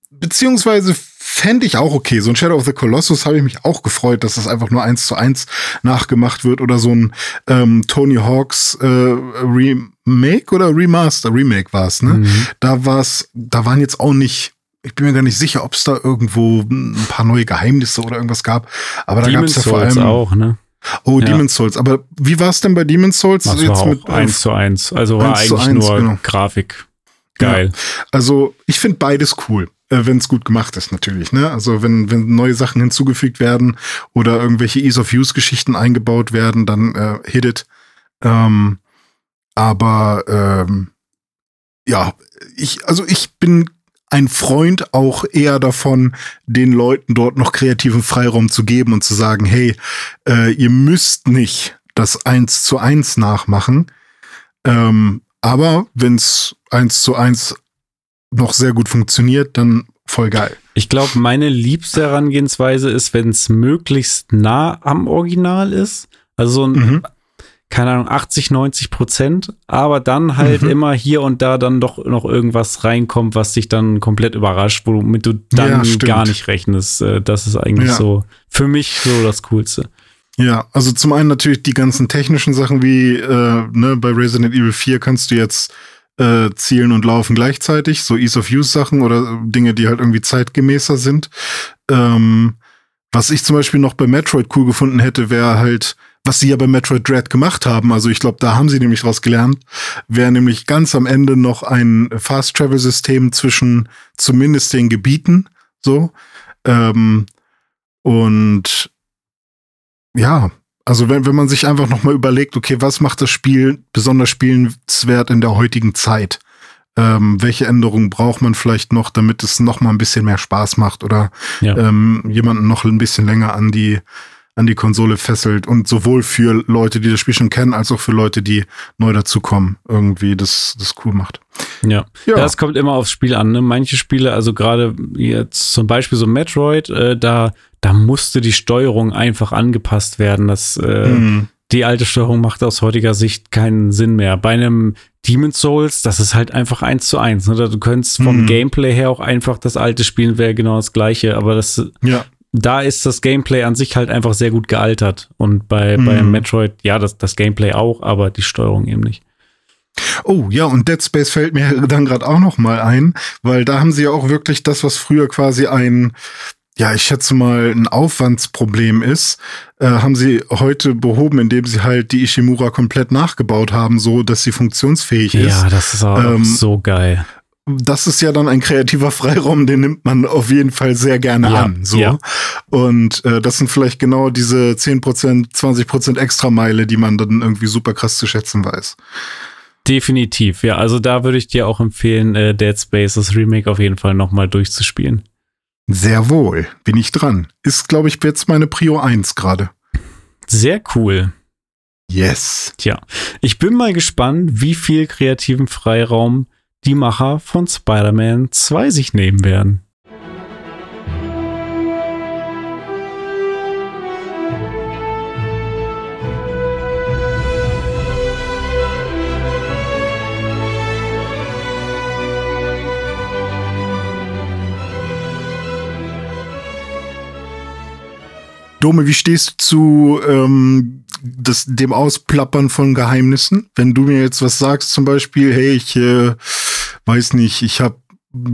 Speaker 1: Beziehungsweise fände ich auch okay. So ein Shadow of the Colossus habe ich mich auch gefreut, dass das einfach nur eins zu eins nachgemacht wird oder so ein ähm, Tony Hawks äh, Remake oder Remaster, Remake war es, ne?
Speaker 2: Mhm.
Speaker 1: Da war's, da waren jetzt auch nicht, ich bin mir gar nicht sicher, ob es da irgendwo ein paar neue Geheimnisse oder irgendwas gab. Aber da gab es ja vor allem
Speaker 2: auch, ne?
Speaker 1: Oh,
Speaker 2: Ja.
Speaker 1: Demon's Souls. Aber wie war es denn bei Demon's Souls?
Speaker 2: Das war auch eins zu eins. Also war
Speaker 1: 1 zu
Speaker 2: eigentlich
Speaker 1: 1,
Speaker 2: nur
Speaker 1: genau.
Speaker 2: Grafik. Geil.
Speaker 1: Also ich finde beides cool, äh, wenn es gut gemacht ist natürlich. Ne? Also wenn, wenn neue Sachen hinzugefügt werden oder irgendwelche Ease-of-Use-Geschichten eingebaut werden, dann äh, hit it. Ähm, aber ähm, ja, ich, also ich bin ein Freund auch eher davon, den Leuten dort noch kreativen Freiraum zu geben und zu sagen, hey, äh, ihr müsst nicht das eins zu eins nachmachen. Ähm, aber wenn's eins zu eins noch sehr gut funktioniert, dann voll geil.
Speaker 2: Ich glaube, meine liebste Herangehensweise ist, wenn es möglichst nah am Original ist. Also so ein,
Speaker 1: Mhm.
Speaker 2: Keine Ahnung, 80, 90 Prozent, aber dann halt
Speaker 1: Mhm.
Speaker 2: immer hier und da dann doch noch irgendwas reinkommt, was dich dann komplett überrascht, womit du dann
Speaker 1: Ja,
Speaker 2: gar nicht rechnest. Äh, Das ist eigentlich
Speaker 1: Ja.
Speaker 2: so für mich so das Coolste.
Speaker 1: Ja, also zum einen natürlich die ganzen technischen Sachen wie äh, ne, bei Resident Evil 4 kannst du jetzt äh, zielen und laufen gleichzeitig, so Ease of Use Sachen oder Dinge, die halt irgendwie zeitgemäßer sind. Ähm, was ich zum Beispiel noch bei Metroid cool gefunden hätte, wäre halt, was sie ja bei Metroid Dread gemacht haben, also ich glaube, da haben sie nämlich was gelernt, wäre nämlich ganz am Ende noch ein Fast Travel System zwischen zumindest den Gebieten, so. Ähm, und ja, also wenn, wenn man sich einfach noch mal überlegt, okay, was macht das Spiel besonders spielenswert in der heutigen Zeit? Ähm, welche Änderungen braucht man vielleicht noch, damit es noch mal ein bisschen mehr Spaß macht oder ja. ähm, jemanden noch ein bisschen länger an die an die Konsole fesselt und sowohl für Leute, die das Spiel schon kennen, als auch für Leute, die neu dazukommen, irgendwie das, das cool macht.
Speaker 2: Ja. ja, das kommt immer aufs Spiel an. Ne? Manche Spiele, also gerade jetzt zum Beispiel so Metroid, äh, da, da musste die Steuerung einfach angepasst werden. Das, äh, mhm. Die alte Steuerung macht aus heutiger Sicht keinen Sinn mehr. Bei einem Demon's Souls, das ist halt einfach eins zu eins. Ne? Du könntest vom mhm. Gameplay her auch einfach das alte spielen, wäre genau das gleiche. Aber das, ja da ist das Gameplay an sich halt einfach sehr gut gealtert. Und bei, mhm. bei Metroid, ja, das, das Gameplay auch, aber die Steuerung eben nicht.
Speaker 1: Oh ja, und Dead Space fällt mir dann gerade auch noch mal ein, weil da haben sie ja auch wirklich das, was früher quasi ein, ja, ich schätze mal, ein Aufwandsproblem ist, äh, haben sie heute behoben, indem sie halt die Ishimura komplett nachgebaut haben, so dass sie funktionsfähig ist.
Speaker 2: Ja, das ist auch ähm, so geil
Speaker 1: das ist ja dann ein kreativer Freiraum, den nimmt man auf jeden Fall sehr gerne ja, an. So. Ja. Und äh, das sind vielleicht genau diese 10%, 20% Extrameile, die man dann irgendwie super krass zu schätzen weiß.
Speaker 2: Definitiv, ja. Also da würde ich dir auch empfehlen, äh, Dead Space, das Remake auf jeden Fall nochmal durchzuspielen.
Speaker 1: Sehr wohl, bin ich dran. Ist, glaube ich, jetzt meine Prio 1 gerade.
Speaker 2: Sehr cool.
Speaker 1: Yes.
Speaker 2: Tja, ich bin mal gespannt, wie viel kreativen Freiraum die Macher von Spider-Man 2 sich nehmen werden.
Speaker 1: Dome, wie stehst du zu ähm, das, dem Ausplappern von Geheimnissen? Wenn du mir jetzt was sagst, zum Beispiel, hey, ich äh, weiß nicht, ich habe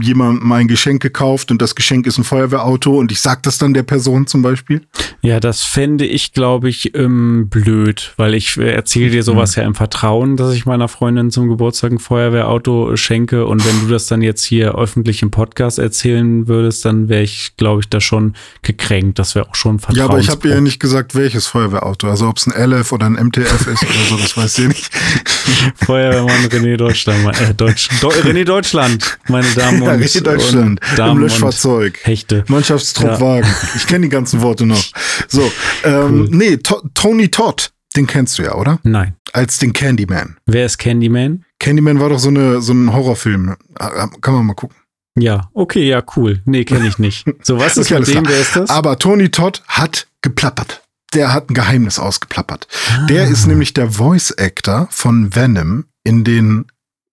Speaker 1: jemandem ein Geschenk gekauft und das Geschenk ist ein Feuerwehrauto und ich sag das dann der Person zum Beispiel?
Speaker 2: Ja, das fände ich, glaube ich, ähm, blöd, weil ich äh, erzähle dir sowas mhm. ja im Vertrauen, dass ich meiner Freundin zum Geburtstag ein Feuerwehrauto schenke und wenn du das dann jetzt hier öffentlich im Podcast erzählen würdest, dann wäre ich, glaube ich, da schon gekränkt. Das wäre auch schon
Speaker 1: Vertrauen. Ja, aber ich habe ja nicht gesagt, welches Feuerwehrauto. Also ob es ein LF oder ein MTF ist oder so, das weiß ich nicht.
Speaker 2: Feuerwehrmann René Deutschland, äh, Deutsch, Do René Deutschland, meine Damen und,
Speaker 1: ja, Deutschland, und Damen im Löschfahrzeug,
Speaker 2: Hechte.
Speaker 1: Mannschaftstruppwagen. Ja. Ich kenne die ganzen Worte noch. So, ähm, cool. nee, to Tony Todd, den kennst du ja, oder?
Speaker 2: Nein.
Speaker 1: Als den Candyman.
Speaker 2: Wer ist Candyman?
Speaker 1: Candyman war doch so, eine, so ein Horrorfilm. Ah, ah, kann man mal gucken.
Speaker 2: Ja, okay, ja, cool. Nee, kenne ich nicht. So, was ist mit dem? Wer ist das?
Speaker 1: Aber Tony Todd hat geplappert. Der hat ein Geheimnis ausgeplappert. Ah. Der ist nämlich der Voice Actor von Venom in den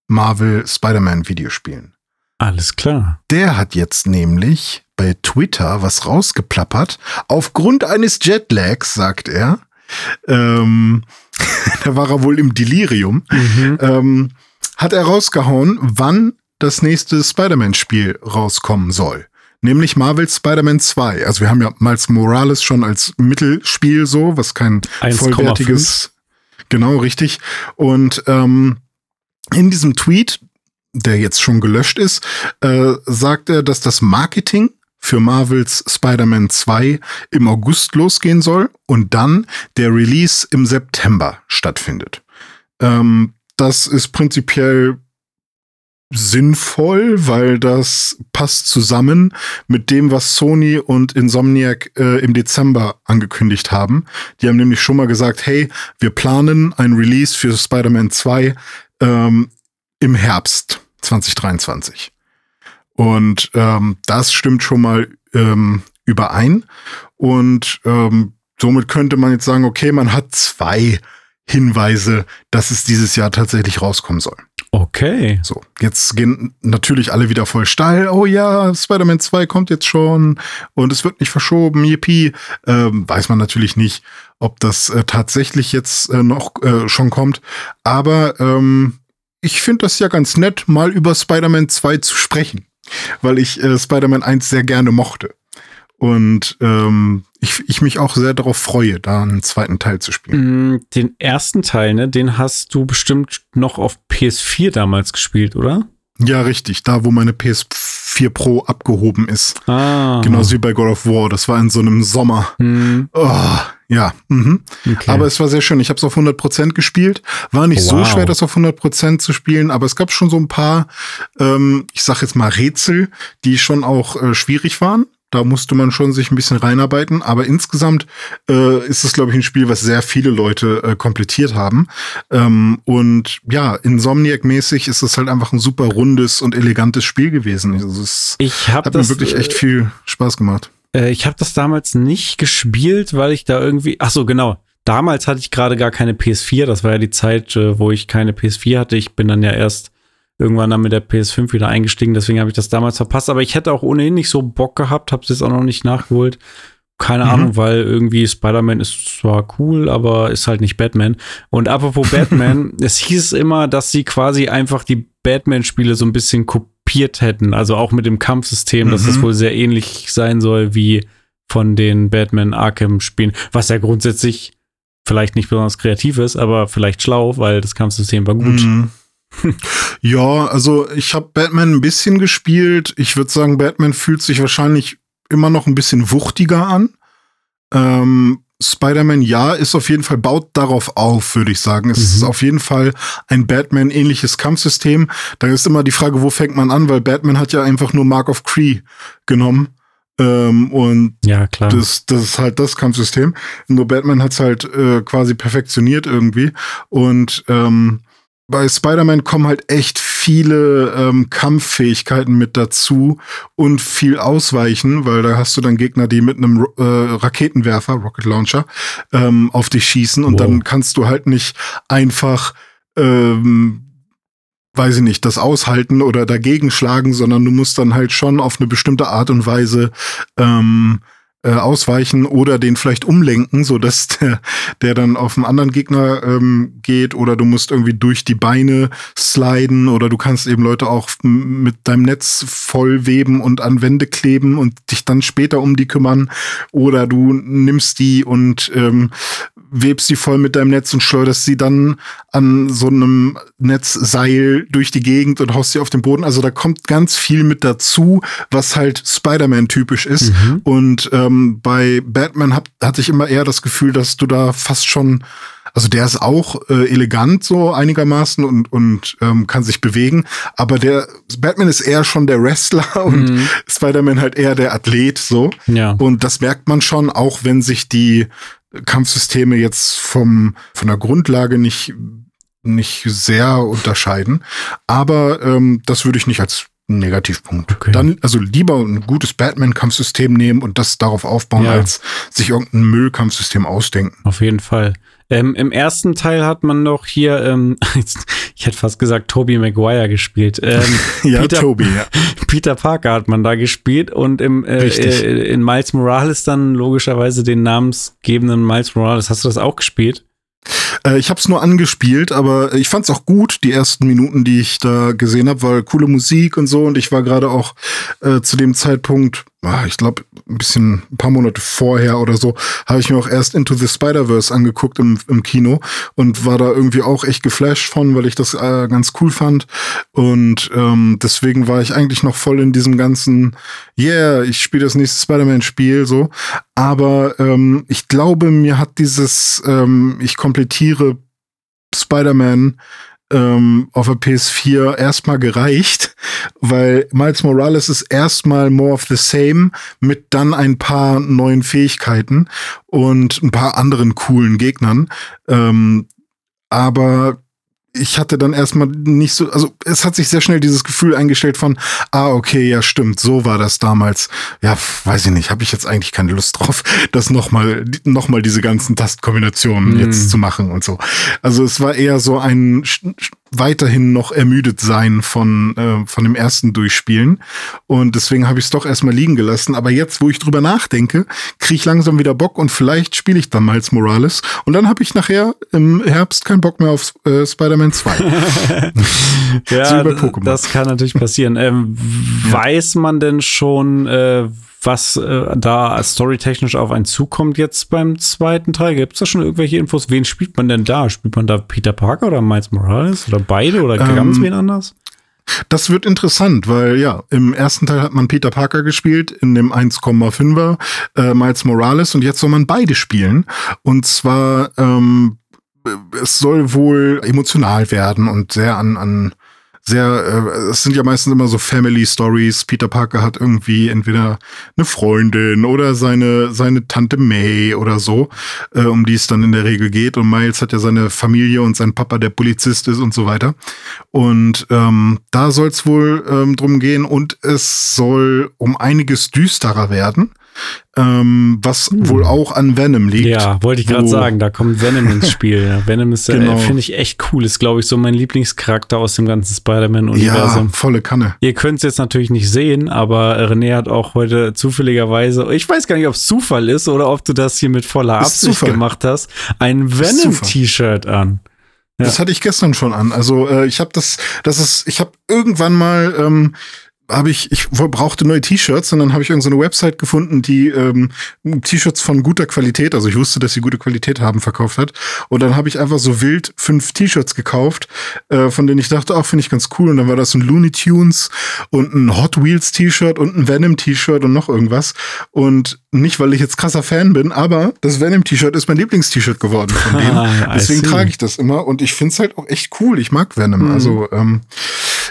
Speaker 1: Marvel Spider-Man Videospielen.
Speaker 2: Alles klar.
Speaker 1: Der hat jetzt nämlich bei Twitter was rausgeplappert. Aufgrund eines Jetlags, sagt er. Ähm, da war er wohl im Delirium. Mhm. Ähm, hat er rausgehauen, wann das nächste Spider-Man-Spiel rauskommen soll. Nämlich Marvel Spider-Man 2. Also wir haben ja Miles Morales schon als Mittelspiel so, was kein 1, vollwertiges. 5. Genau, richtig. Und ähm, in diesem Tweet, der jetzt schon gelöscht ist, äh, sagt er, dass das Marketing für Marvels Spider-Man 2 im August losgehen soll und dann der Release im September stattfindet. Ähm, das ist prinzipiell sinnvoll, weil das passt zusammen mit dem, was Sony und Insomniac äh, im Dezember angekündigt haben. Die haben nämlich schon mal gesagt, hey, wir planen ein Release für Spider-Man 2 ähm, im Herbst 2023. Und ähm, das stimmt schon mal ähm, überein. Und ähm, somit könnte man jetzt sagen, okay, man hat zwei Hinweise, dass es dieses Jahr tatsächlich rauskommen soll.
Speaker 2: Okay.
Speaker 1: So, jetzt gehen natürlich alle wieder voll steil. Oh ja, Spider-Man 2 kommt jetzt schon und es wird nicht verschoben. Yippie. Ähm, weiß man natürlich nicht, ob das äh, tatsächlich jetzt äh, noch äh, schon kommt. Aber ähm, ich finde das ja ganz nett, mal über Spider-Man 2 zu sprechen, weil ich äh, Spider-Man 1 sehr gerne mochte. Und ähm, ich, ich mich auch sehr darauf freue, da einen zweiten Teil zu spielen.
Speaker 2: Mm, den ersten Teil, ne, den hast du bestimmt noch auf PS4 damals gespielt, oder?
Speaker 1: Ja, richtig. Da, wo meine PS4 Pro abgehoben ist.
Speaker 2: Ah.
Speaker 1: Genauso wie bei God of War. Das war in so einem Sommer.
Speaker 2: Hm,
Speaker 1: Oh, ja. Mhm.
Speaker 2: okay.
Speaker 1: Aber es war sehr schön. Ich habe es auf 100% gespielt. War nicht so
Speaker 2: Wow.
Speaker 1: schwer, das auf 100% zu spielen, aber es gab schon so ein paar, ähm, ich sag jetzt mal Rätsel, die schon auch äh, schwierig waren. Da musste man schon sich ein bisschen reinarbeiten. Aber insgesamt äh, ist es, glaube ich, ein Spiel, was sehr viele Leute äh, komplettiert haben. Ähm, und ja, Insomniac-mäßig ist es halt einfach ein super rundes und elegantes Spiel gewesen. Also es
Speaker 2: ich habe
Speaker 1: hat mir
Speaker 2: das
Speaker 1: wirklich echt
Speaker 2: äh,
Speaker 1: viel Spaß gemacht.
Speaker 2: Äh, ich habe das damals nicht gespielt, weil ich da irgendwie. Ach so, genau. Damals hatte ich gerade gar keine PS4. Das war ja die Zeit, äh, wo ich keine PS4 hatte. Ich bin dann ja erst irgendwann dann mit der PS5 wieder eingestiegen. Deswegen habe ich das damals verpasst. Aber ich hätte auch ohnehin nicht so Bock gehabt. Habe es jetzt auch noch nicht nachgeholt. Keine
Speaker 1: Mhm.
Speaker 2: Ahnung, weil irgendwie Spider-Man ist zwar cool, aber ist halt nicht Batman. Und apropos Batman, es hieß immer, dass sie quasi einfach die Batman-Spiele so ein bisschen kopiert hätten. Also auch mit dem Kampfsystem, dass das
Speaker 1: Mhm.
Speaker 2: wohl sehr ähnlich sein soll wie von den Batman Arkham-Spielen. Was ja grundsätzlich vielleicht nicht besonders kreativ ist, aber vielleicht schlau, weil das Kampfsystem war gut.
Speaker 1: Mhm. ja, also ich habe Batman ein bisschen gespielt. Ich würde sagen, Batman fühlt sich wahrscheinlich immer noch ein bisschen wuchtiger an. Ähm, Spider-Man, ja, ist auf jeden Fall, baut darauf auf, würde ich sagen. Es
Speaker 2: Mhm.
Speaker 1: ist auf jeden Fall ein Batman-ähnliches Kampfsystem. Da ist immer die Frage, wo fängt man an, weil Batman hat ja einfach nur Mark of Cree genommen. Ähm, und
Speaker 2: Ja, klar.
Speaker 1: das, das ist halt das Kampfsystem. Nur Batman hat's halt äh, quasi perfektioniert irgendwie. Und ähm, bei Spider-Man kommen halt echt viele ähm, Kampffähigkeiten mit dazu und viel Ausweichen, weil da hast du dann Gegner, die mit einem äh, Raketenwerfer, Rocket Launcher, ähm, auf dich schießen und
Speaker 2: Wow.
Speaker 1: dann kannst du halt nicht einfach ähm, weiß ich nicht, das aushalten oder dagegen schlagen, sondern du musst dann halt schon auf eine bestimmte Art und Weise ähm, äh, ausweichen oder den vielleicht umlenken, so dass der, der dann auf einen anderen Gegner ähm, geht oder du musst irgendwie durch die Beine sliden oder du kannst eben Leute auch mit deinem Netz voll weben und an Wände kleben und dich dann später um die kümmern oder du nimmst die und ähm, webst die voll mit deinem Netz und schleuderst sie dann an so einem Netzseil durch die Gegend und haust sie auf den Boden. Also da kommt ganz viel mit dazu, was halt Spider-Man typisch ist.
Speaker 2: Mhm.
Speaker 1: Und ähm, bei Batman hab, hatte ich immer eher das Gefühl, dass du da fast schon, also der ist auch äh, elegant so einigermaßen und, und ähm, kann sich bewegen, aber der Batman ist eher schon der Wrestler und
Speaker 2: Mhm.
Speaker 1: Spider-Man halt eher der Athlet so.
Speaker 2: Ja.
Speaker 1: Und das merkt man schon, auch wenn sich die Kampfsysteme jetzt vom, von der Grundlage nicht, nicht sehr unterscheiden. Aber ähm, das würde ich nicht als Negativpunkt.
Speaker 2: Okay.
Speaker 1: Dann, also lieber ein gutes Batman-Kampfsystem nehmen und das darauf aufbauen,
Speaker 2: Ja.
Speaker 1: als sich irgendein Müllkampfsystem ausdenken.
Speaker 2: Auf jeden Fall. Ähm, Im ersten Teil hat man noch hier, ähm, ich hätte fast gesagt, Tobey Maguire gespielt. Ähm,
Speaker 1: Ja,
Speaker 2: Peter,
Speaker 1: Toby, ja.
Speaker 2: Peter Parker hat man da gespielt und im, äh, äh, in Miles Morales dann logischerweise den namensgebenden Miles Morales. Hast du das auch gespielt?
Speaker 1: Äh, ich habe es nur angespielt, aber ich fand es auch gut, die ersten Minuten, die ich da gesehen habe, weil coole Musik und so. Und ich war gerade auch äh, zu dem Zeitpunkt, ich glaube, ein bisschen, ein paar Monate vorher oder so, habe ich mir auch erst Into the Spider-Verse angeguckt im, im Kino und war da irgendwie auch echt geflasht von, weil ich das äh, ganz cool fand. Und ähm, deswegen war ich eigentlich noch voll in diesem ganzen, yeah, ich spiele das nächste Spider-Man-Spiel so. Aber ähm, ich glaube, mir hat dieses, ähm, ich komplettiere Spider-Man ähm, auf der PS4 erstmal gereicht, weil Miles Morales ist erstmal more of the same mit dann ein paar neuen Fähigkeiten und ein paar anderen coolen Gegnern. Ähm, aber ich hatte dann erstmal nicht so, also es hat sich sehr schnell dieses Gefühl eingestellt von, ah, okay, ja, stimmt, so war das damals. Ja, weiß ich nicht, habe ich jetzt eigentlich keine Lust drauf, das nochmal, nochmal diese ganzen Tastkombinationen
Speaker 2: Mhm.
Speaker 1: jetzt zu machen und so. Also es war eher so ein, weiterhin noch ermüdet sein von, äh, von dem ersten Durchspielen. Und deswegen habe ich es doch erstmal liegen gelassen. Aber jetzt, wo ich drüber nachdenke, kriege ich langsam wieder Bock und vielleicht spiele ich dann Miles Morales. Und dann habe ich nachher im Herbst keinen Bock mehr auf äh, Spider-Man 2.
Speaker 2: ja, so das kann natürlich passieren. Ähm, ja. Weiß man denn schon, äh, was äh, da storytechnisch auf einen zukommt jetzt beim zweiten Teil? Gibt es da schon irgendwelche Infos? Wen spielt man denn da? Spielt man da Peter Parker oder Miles Morales oder beide oder ähm, ganz wen anders?
Speaker 1: Das wird interessant, weil ja, im ersten Teil hat man Peter Parker gespielt, in dem 1,5er äh, Miles Morales und jetzt soll man beide spielen. Und zwar, ähm, es soll wohl emotional werden und sehr an, an sehr, äh, es sind ja meistens immer so Family Stories. Peter Parker hat irgendwie entweder eine Freundin oder seine, seine Tante May oder so, äh, um die es dann in der Regel geht. Und Miles hat ja seine Familie und sein Papa, der Polizist ist und so weiter. Und ähm, da soll es wohl ähm, drum gehen und es soll um einiges düsterer werden ähm, was hm. wohl auch an Venom liegt.
Speaker 2: Ja, wollte ich gerade sagen, da kommt Venom ins Spiel. Ja, Venom ist, äh, genau. äh, finde ich echt cool. Ist, glaube ich, so mein Lieblingscharakter aus dem ganzen Spider-Man-Universum.
Speaker 1: Ja, volle Kanne.
Speaker 2: Ihr könnt es jetzt natürlich nicht sehen, aber René hat auch heute zufälligerweise, ich weiß gar nicht, ob es Zufall ist oder ob du das hier mit voller Absicht gemacht hast, ein Venom-T-Shirt an.
Speaker 1: Ja. Das hatte ich gestern schon an. Also äh, ich habe das, das ist, ich habe irgendwann mal ähm, habe ich, ich brauchte neue T-Shirts und dann habe ich irgendeine so Website gefunden, die ähm, T-Shirts von guter Qualität, also ich wusste, dass sie gute Qualität haben, verkauft hat. Und dann habe ich einfach so wild fünf T-Shirts gekauft, äh, von denen ich dachte, auch finde ich ganz cool. Und dann war das ein Looney Tunes und ein Hot Wheels T-Shirt und ein Venom T-Shirt und noch irgendwas. Und nicht, weil ich jetzt krasser Fan bin, aber das Venom T-Shirt ist mein Lieblings-T-Shirt geworden von denen. Deswegen trage ich das immer und ich finde es halt auch echt cool. Ich mag Venom. Mhm. Also ähm,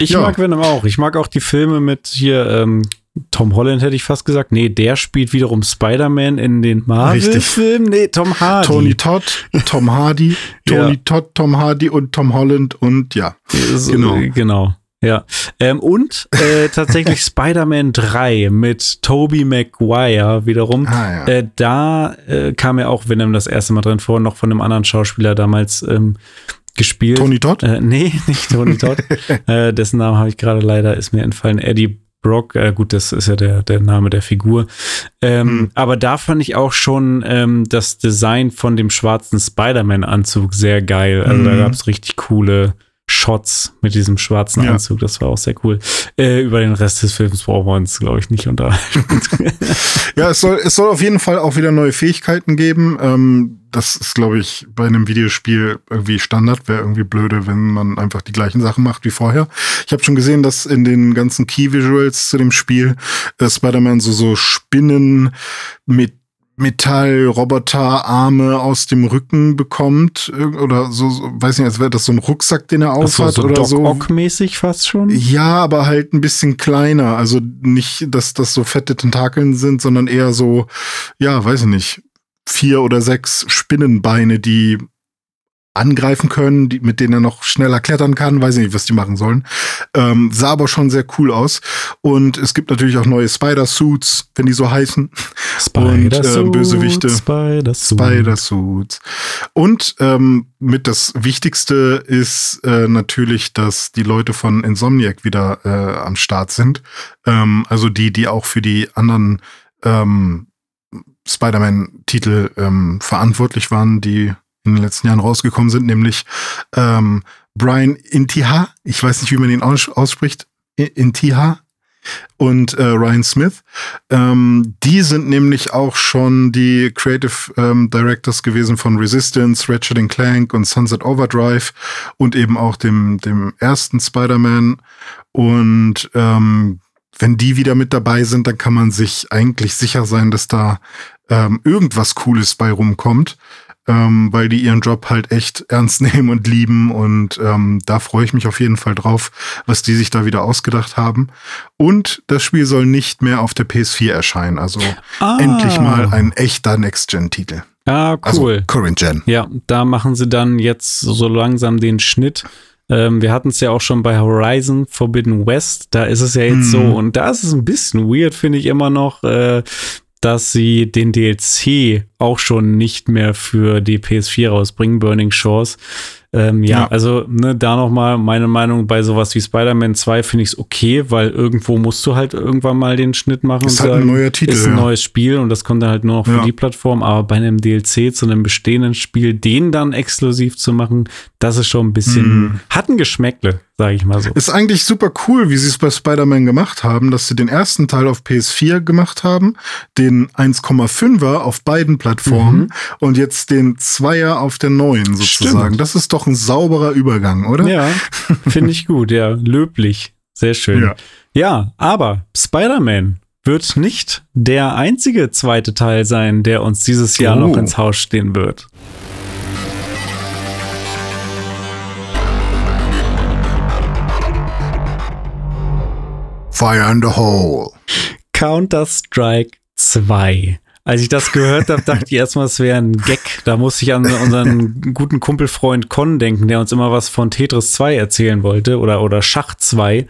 Speaker 2: ich ja. mag Venom auch. Ich mag auch die Filme mit hier ähm, Tom Holland hätte ich fast gesagt. Nee, der spielt wiederum Spider-Man in den Marvel-Filmen. Nee, Tom Hardy.
Speaker 1: Tony Todd, Tom Hardy, Tony ja. Todd, Tom Hardy und Tom Holland und ja.
Speaker 2: So, genau. Genau. Ja. Ähm, und äh, tatsächlich Spider-Man 3 mit Tobey Maguire wiederum. Ah, ja. äh, da äh, kam ja auch Venom das erste Mal drin vor, noch von einem anderen Schauspieler damals. Ähm, gespielt.
Speaker 1: Tony Todd?
Speaker 2: Äh, nee, nicht Tony Todd. äh, dessen Namen habe ich gerade leider, ist mir entfallen. Eddie Brock, äh, gut, das ist ja der, der Name der Figur. Ähm, hm. Aber da fand ich auch schon ähm, das Design von dem schwarzen Spider-Man-Anzug sehr geil. Also hm. da gab es richtig coole Shots mit diesem schwarzen ja. Anzug. Das war auch sehr cool. Äh, über den Rest des Films brauchen wir uns, glaube ich, nicht unterhalten.
Speaker 1: ja, es soll, es soll auf jeden Fall auch wieder neue Fähigkeiten geben. Ähm, das ist, glaube ich, bei einem Videospiel irgendwie Standard. Wäre irgendwie blöde, wenn man einfach die gleichen Sachen macht wie vorher. Ich habe schon gesehen, dass in den ganzen Key-Visuals zu dem Spiel äh, Spider-Man so, so Spinnen mit Metallroboterarme aus dem Rücken bekommt oder so, weiß nicht, als wäre das so ein Rucksack, den er aufhat so, so oder Doc so.
Speaker 2: mäßig fast schon.
Speaker 1: Ja, aber halt ein bisschen kleiner, also nicht, dass das so fette Tentakeln sind, sondern eher so, ja, weiß ich nicht, vier oder sechs Spinnenbeine, die angreifen können, die, mit denen er noch schneller klettern kann. Weiß ich nicht, was die machen sollen. Ähm, sah aber schon sehr cool aus. Und es gibt natürlich auch neue Spider-Suits, wenn die so heißen.
Speaker 2: Spider
Speaker 1: und äh, Bösewichte.
Speaker 2: Spider-Suits.
Speaker 1: Spider-Suits. Und ähm, mit das Wichtigste ist äh, natürlich, dass die Leute von Insomniac wieder äh, am Start sind. Ähm, also die, die auch für die anderen ähm, Spider-Man-Titel ähm, verantwortlich waren, die in den letzten Jahren rausgekommen sind, nämlich ähm, Brian Intiha, ich weiß nicht, wie man ihn aus ausspricht, Intiha und äh, Ryan Smith. Ähm, die sind nämlich auch schon die Creative ähm, Directors gewesen von Resistance, Ratchet Clank und Sunset Overdrive und eben auch dem, dem ersten Spider-Man. Und ähm, wenn die wieder mit dabei sind, dann kann man sich eigentlich sicher sein, dass da ähm, irgendwas Cooles bei rumkommt ähm, weil die ihren Job halt echt ernst nehmen und lieben. Und ähm, da freue ich mich auf jeden Fall drauf, was die sich da wieder ausgedacht haben. Und das Spiel soll nicht mehr auf der PS4 erscheinen. Also ah. endlich mal ein echter Next-Gen-Titel.
Speaker 2: Ah, also cool.
Speaker 1: Also Current Gen.
Speaker 2: Ja, da machen sie dann jetzt so langsam den Schnitt. Ähm, wir hatten es ja auch schon bei Horizon Forbidden West. Da ist es ja jetzt mm. so. Und da ist es ein bisschen weird, finde ich immer noch. Äh, dass sie den DLC auch schon nicht mehr für die PS4 rausbringen, Burning Shores. Ähm, ja,
Speaker 1: Ja.
Speaker 2: also ne, da nochmal meine Meinung bei sowas wie Spider-Man 2 finde ich es okay, weil irgendwo musst du halt irgendwann mal den Schnitt machen
Speaker 1: Ist
Speaker 2: und
Speaker 1: halt ein
Speaker 2: sagen,
Speaker 1: neuer Titel,
Speaker 2: ist ein
Speaker 1: ja.
Speaker 2: neues Spiel und das kommt dann halt nur noch für
Speaker 1: Ja.
Speaker 2: die Plattform, aber bei einem DLC zu einem bestehenden Spiel, den dann exklusiv zu machen, das ist schon ein bisschen,
Speaker 1: Hm.
Speaker 2: hat ein Geschmäckle, sage ich mal so.
Speaker 1: Ist eigentlich super cool, wie sie es bei Spider-Man gemacht haben, dass sie den ersten Teil auf PS4 gemacht haben, den 1,5er auf beiden Plattformen und jetzt den Zweier auf der neuen sozusagen.
Speaker 2: Stimmt.
Speaker 1: Das ist doch ein sauberer Übergang, oder?
Speaker 2: Ja, finde ich gut, ja, löblich, sehr schön.
Speaker 1: Ja.
Speaker 2: Ja, aber Spider-Man wird nicht der einzige zweite Teil sein, der uns dieses Jahr
Speaker 1: Oh.
Speaker 2: noch ins Haus stehen wird.
Speaker 1: Fire in the Hole.
Speaker 2: Counter-Strike 2. Als ich das gehört habe, dachte ich erstmal, es wäre ein Gag. Da musste ich an unseren guten Kumpelfreund Con denken, der uns immer was von Tetris 2 erzählen wollte oder, oder Schach 2.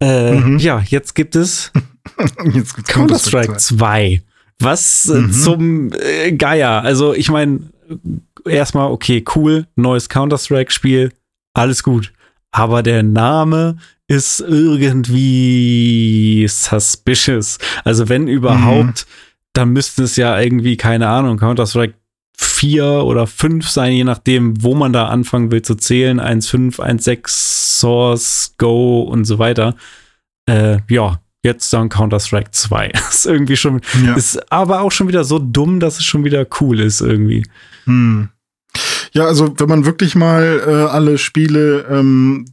Speaker 2: Äh,
Speaker 1: Mhm.
Speaker 2: Ja, jetzt gibt es Counter-Strike 2. Was äh,
Speaker 1: Mhm.
Speaker 2: zum äh, Geier. Also, ich meine, erstmal, okay, cool, neues Counter-Strike-Spiel, alles gut. Aber der Name ist irgendwie suspicious. Also, wenn überhaupt, dann müsste es ja irgendwie, keine Ahnung, Counter-Strike 4 oder 5 sein, je nachdem, wo man da anfangen will zu zählen. 1.5, 1.6, Source, Go und so weiter. Äh, ja, jetzt dann Counter-Strike 2. ist irgendwie schon,
Speaker 1: Ja.
Speaker 2: ist aber auch schon wieder so dumm, dass es schon wieder cool ist irgendwie.
Speaker 1: Hm. Ja, also wenn man wirklich mal äh, alle Spiele ähm,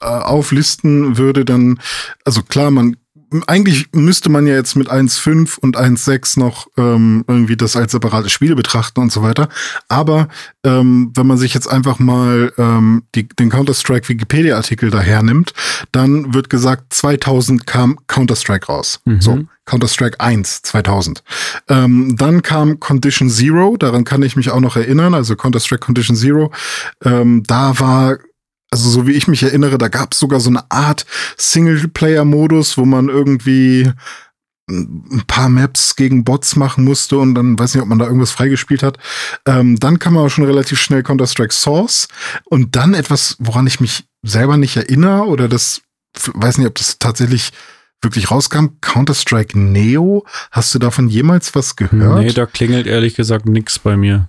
Speaker 1: äh, auflisten würde, dann, also klar, man eigentlich müsste man ja jetzt mit 1.5 und 1.6 noch ähm, irgendwie das als separate Spiele betrachten und so weiter. Aber ähm, wenn man sich jetzt einfach mal ähm, die, den Counter-Strike Wikipedia-Artikel daher nimmt, dann wird gesagt, 2000 kam Counter-Strike raus.
Speaker 2: Mhm.
Speaker 1: So, Counter-Strike 1 2000. Ähm, dann kam Condition Zero, daran kann ich mich auch noch erinnern, also Counter-Strike Condition Zero. Ähm, da war, also so wie ich mich erinnere, da gab es sogar so eine Art Singleplayer-Modus, wo man irgendwie ein paar Maps gegen Bots machen musste und dann weiß nicht, ob man da irgendwas freigespielt hat. Ähm, dann kam aber schon relativ schnell Counter-Strike Source und dann etwas, woran ich mich selber nicht erinnere oder das weiß nicht, ob das tatsächlich wirklich rauskam. Counter-Strike Neo. Hast du davon jemals was gehört?
Speaker 2: Nee, da klingelt ehrlich gesagt nix bei mir.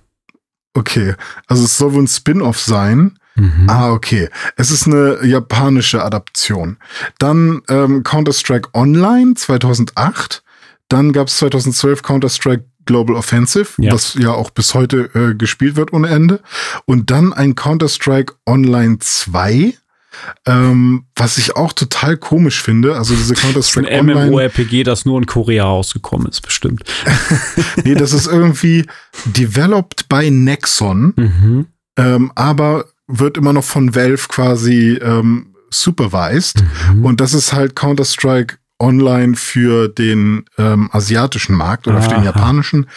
Speaker 1: okay. Also es soll wohl ein Spin-off sein.
Speaker 2: Mhm.
Speaker 1: Ah, okay. Es ist eine japanische Adaption. Dann ähm, Counter-Strike Online 2008. Dann gab es 2012 Counter-Strike Global Offensive,
Speaker 2: Ja.
Speaker 1: was ja auch bis heute äh, gespielt wird ohne Ende. Und dann ein Counter-Strike Online 2. Ähm, was ich auch total komisch finde, also diese
Speaker 2: Das ist ein
Speaker 1: Counter-Strike Online.
Speaker 2: MMORPG, das nur in Korea rausgekommen ist, bestimmt.
Speaker 1: Nee, das ist irgendwie developed by Nexon.
Speaker 2: Mhm.
Speaker 1: ähm, aber wird immer noch von Valve quasi ähm, supervised.
Speaker 2: Mhm.
Speaker 1: Und das ist halt Counter-Strike online für den ähm, asiatischen Markt oder für den
Speaker 2: Aha.
Speaker 1: japanischen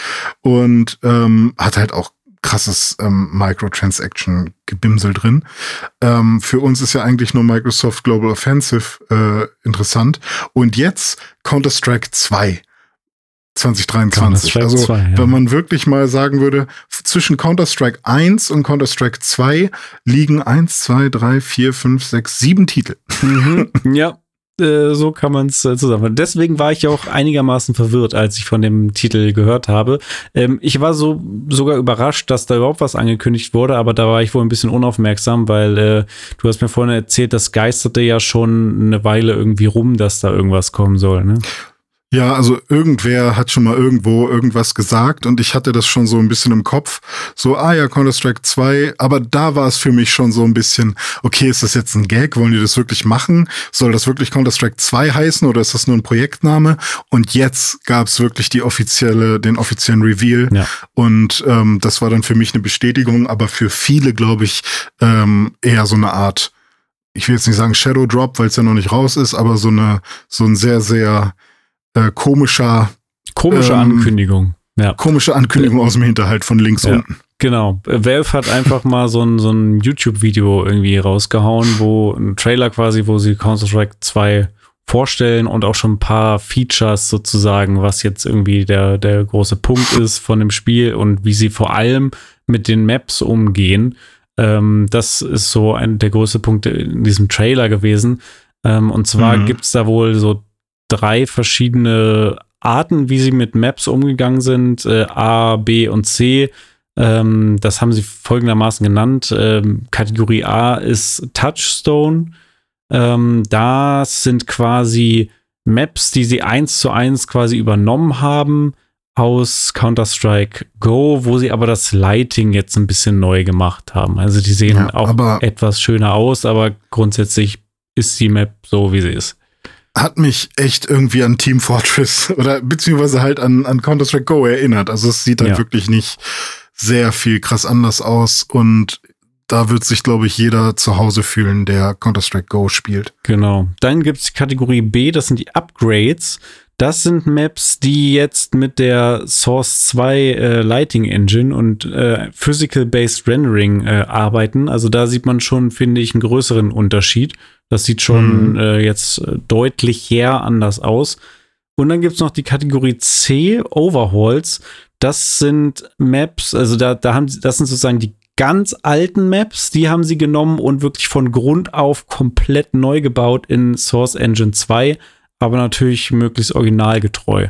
Speaker 1: und ähm, hat halt auch krasses ähm, Microtransaction-Gebimsel drin. Ähm, für uns ist ja eigentlich nur Microsoft Global Offensive äh, interessant. Und jetzt Counter-Strike 2. 2023.
Speaker 2: Counter-Strike
Speaker 1: also,
Speaker 2: 2, ja.
Speaker 1: wenn man wirklich mal sagen würde, zwischen Counter-Strike 1 und Counter-Strike 2 liegen 1, 2, 3, 4, 5, 6, 7 Titel.
Speaker 2: Mhm. ja, äh, so kann man es äh, zusammen. Deswegen war ich auch einigermaßen verwirrt, als ich von dem Titel gehört habe. Ähm, ich war so sogar überrascht, dass da überhaupt was angekündigt wurde, aber da war ich wohl ein bisschen unaufmerksam, weil äh, du hast mir vorhin erzählt, das geisterte ja schon eine Weile irgendwie rum, dass da irgendwas kommen soll. Ne?
Speaker 1: Ja, also irgendwer hat schon mal irgendwo irgendwas gesagt und ich hatte das schon so ein bisschen im Kopf. So, ah ja, Counter-Strike 2, aber da war es für mich schon so ein bisschen, okay, ist das jetzt ein Gag? Wollen die das wirklich machen? Soll das wirklich Counter-Strike 2 heißen oder ist das nur ein Projektname? Und jetzt gab es wirklich die offizielle, den offiziellen Reveal.
Speaker 2: Ja.
Speaker 1: Und ähm, das war dann für mich eine Bestätigung, aber für viele, glaube ich, ähm, eher so eine Art, ich will jetzt nicht sagen Shadow Drop, weil es ja noch nicht raus ist, aber so eine, so ein sehr, sehr äh, komischer,
Speaker 2: Komische
Speaker 1: Ähm,
Speaker 2: Ankündigung. Ja.
Speaker 1: komische Ankündigung aus dem Hinterhalt von links
Speaker 2: Ja.
Speaker 1: unten.
Speaker 2: Genau. Äh, Valve hat einfach mal so ein, so ein YouTube-Video irgendwie rausgehauen, wo ein Trailer quasi, wo sie Counter-Strike 2 vorstellen und auch schon ein paar Features sozusagen, was jetzt irgendwie der, der große Punkt ist von dem Spiel und wie sie vor allem mit den Maps umgehen. Ähm, das ist so ein der größte Punkt in diesem Trailer gewesen. Ähm, und zwar mhm. gibt es da wohl so drei verschiedene Arten, wie sie mit Maps umgegangen sind, äh, A, B und C. Ähm, das haben sie folgendermaßen genannt. Ähm, Kategorie A ist Touchstone. Ähm, das sind quasi Maps, die sie eins zu eins quasi übernommen haben aus Counter-Strike Go, wo sie aber das Lighting jetzt ein bisschen neu gemacht haben. Also die sehen ja, auch etwas schöner aus, aber grundsätzlich ist die Map so, wie sie ist.
Speaker 1: Hat mich echt irgendwie an Team Fortress oder beziehungsweise halt an, an Counter-Strike Go erinnert. Also es sieht halt ja. wirklich nicht sehr viel krass anders aus und da wird sich, glaube ich, jeder zu Hause fühlen, der Counter-Strike Go spielt.
Speaker 2: Genau. Dann gibt es Kategorie B, das sind die Upgrades. Das sind Maps, die jetzt mit der Source 2 äh, Lighting Engine und äh, Physical-Based Rendering äh, arbeiten. Also da sieht man schon, finde ich, einen größeren Unterschied. Das sieht schon mhm. äh, jetzt äh, deutlich her anders aus. Und dann gibt es noch die Kategorie C, Overhauls. Das sind Maps, also da, da haben das sind sozusagen die ganz alten Maps, die haben sie genommen und wirklich von Grund auf komplett neu gebaut in Source Engine 2 aber natürlich möglichst originalgetreu.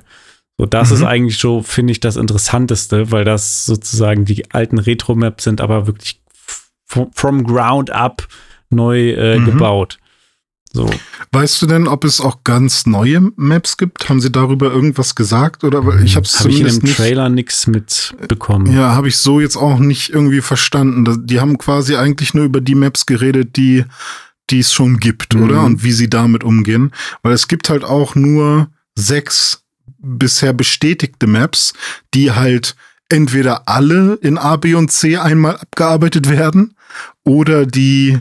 Speaker 2: So, das mhm. ist eigentlich so, finde ich, das Interessanteste, weil das sozusagen die alten Retro-Maps sind, aber wirklich from ground up neu äh, mhm. gebaut. So.
Speaker 1: Weißt du denn, ob es auch ganz neue Maps gibt? Haben sie darüber irgendwas gesagt? Oder ich habe es
Speaker 2: hab ich in dem Trailer nichts mitbekommen.
Speaker 1: Ja, habe ich so jetzt auch nicht irgendwie verstanden. Die haben quasi eigentlich nur über die Maps geredet, die die es schon gibt, mhm. oder? Und wie sie damit umgehen. Weil es gibt halt auch nur sechs bisher bestätigte Maps, die halt entweder alle in A, B und C einmal abgearbeitet werden oder die,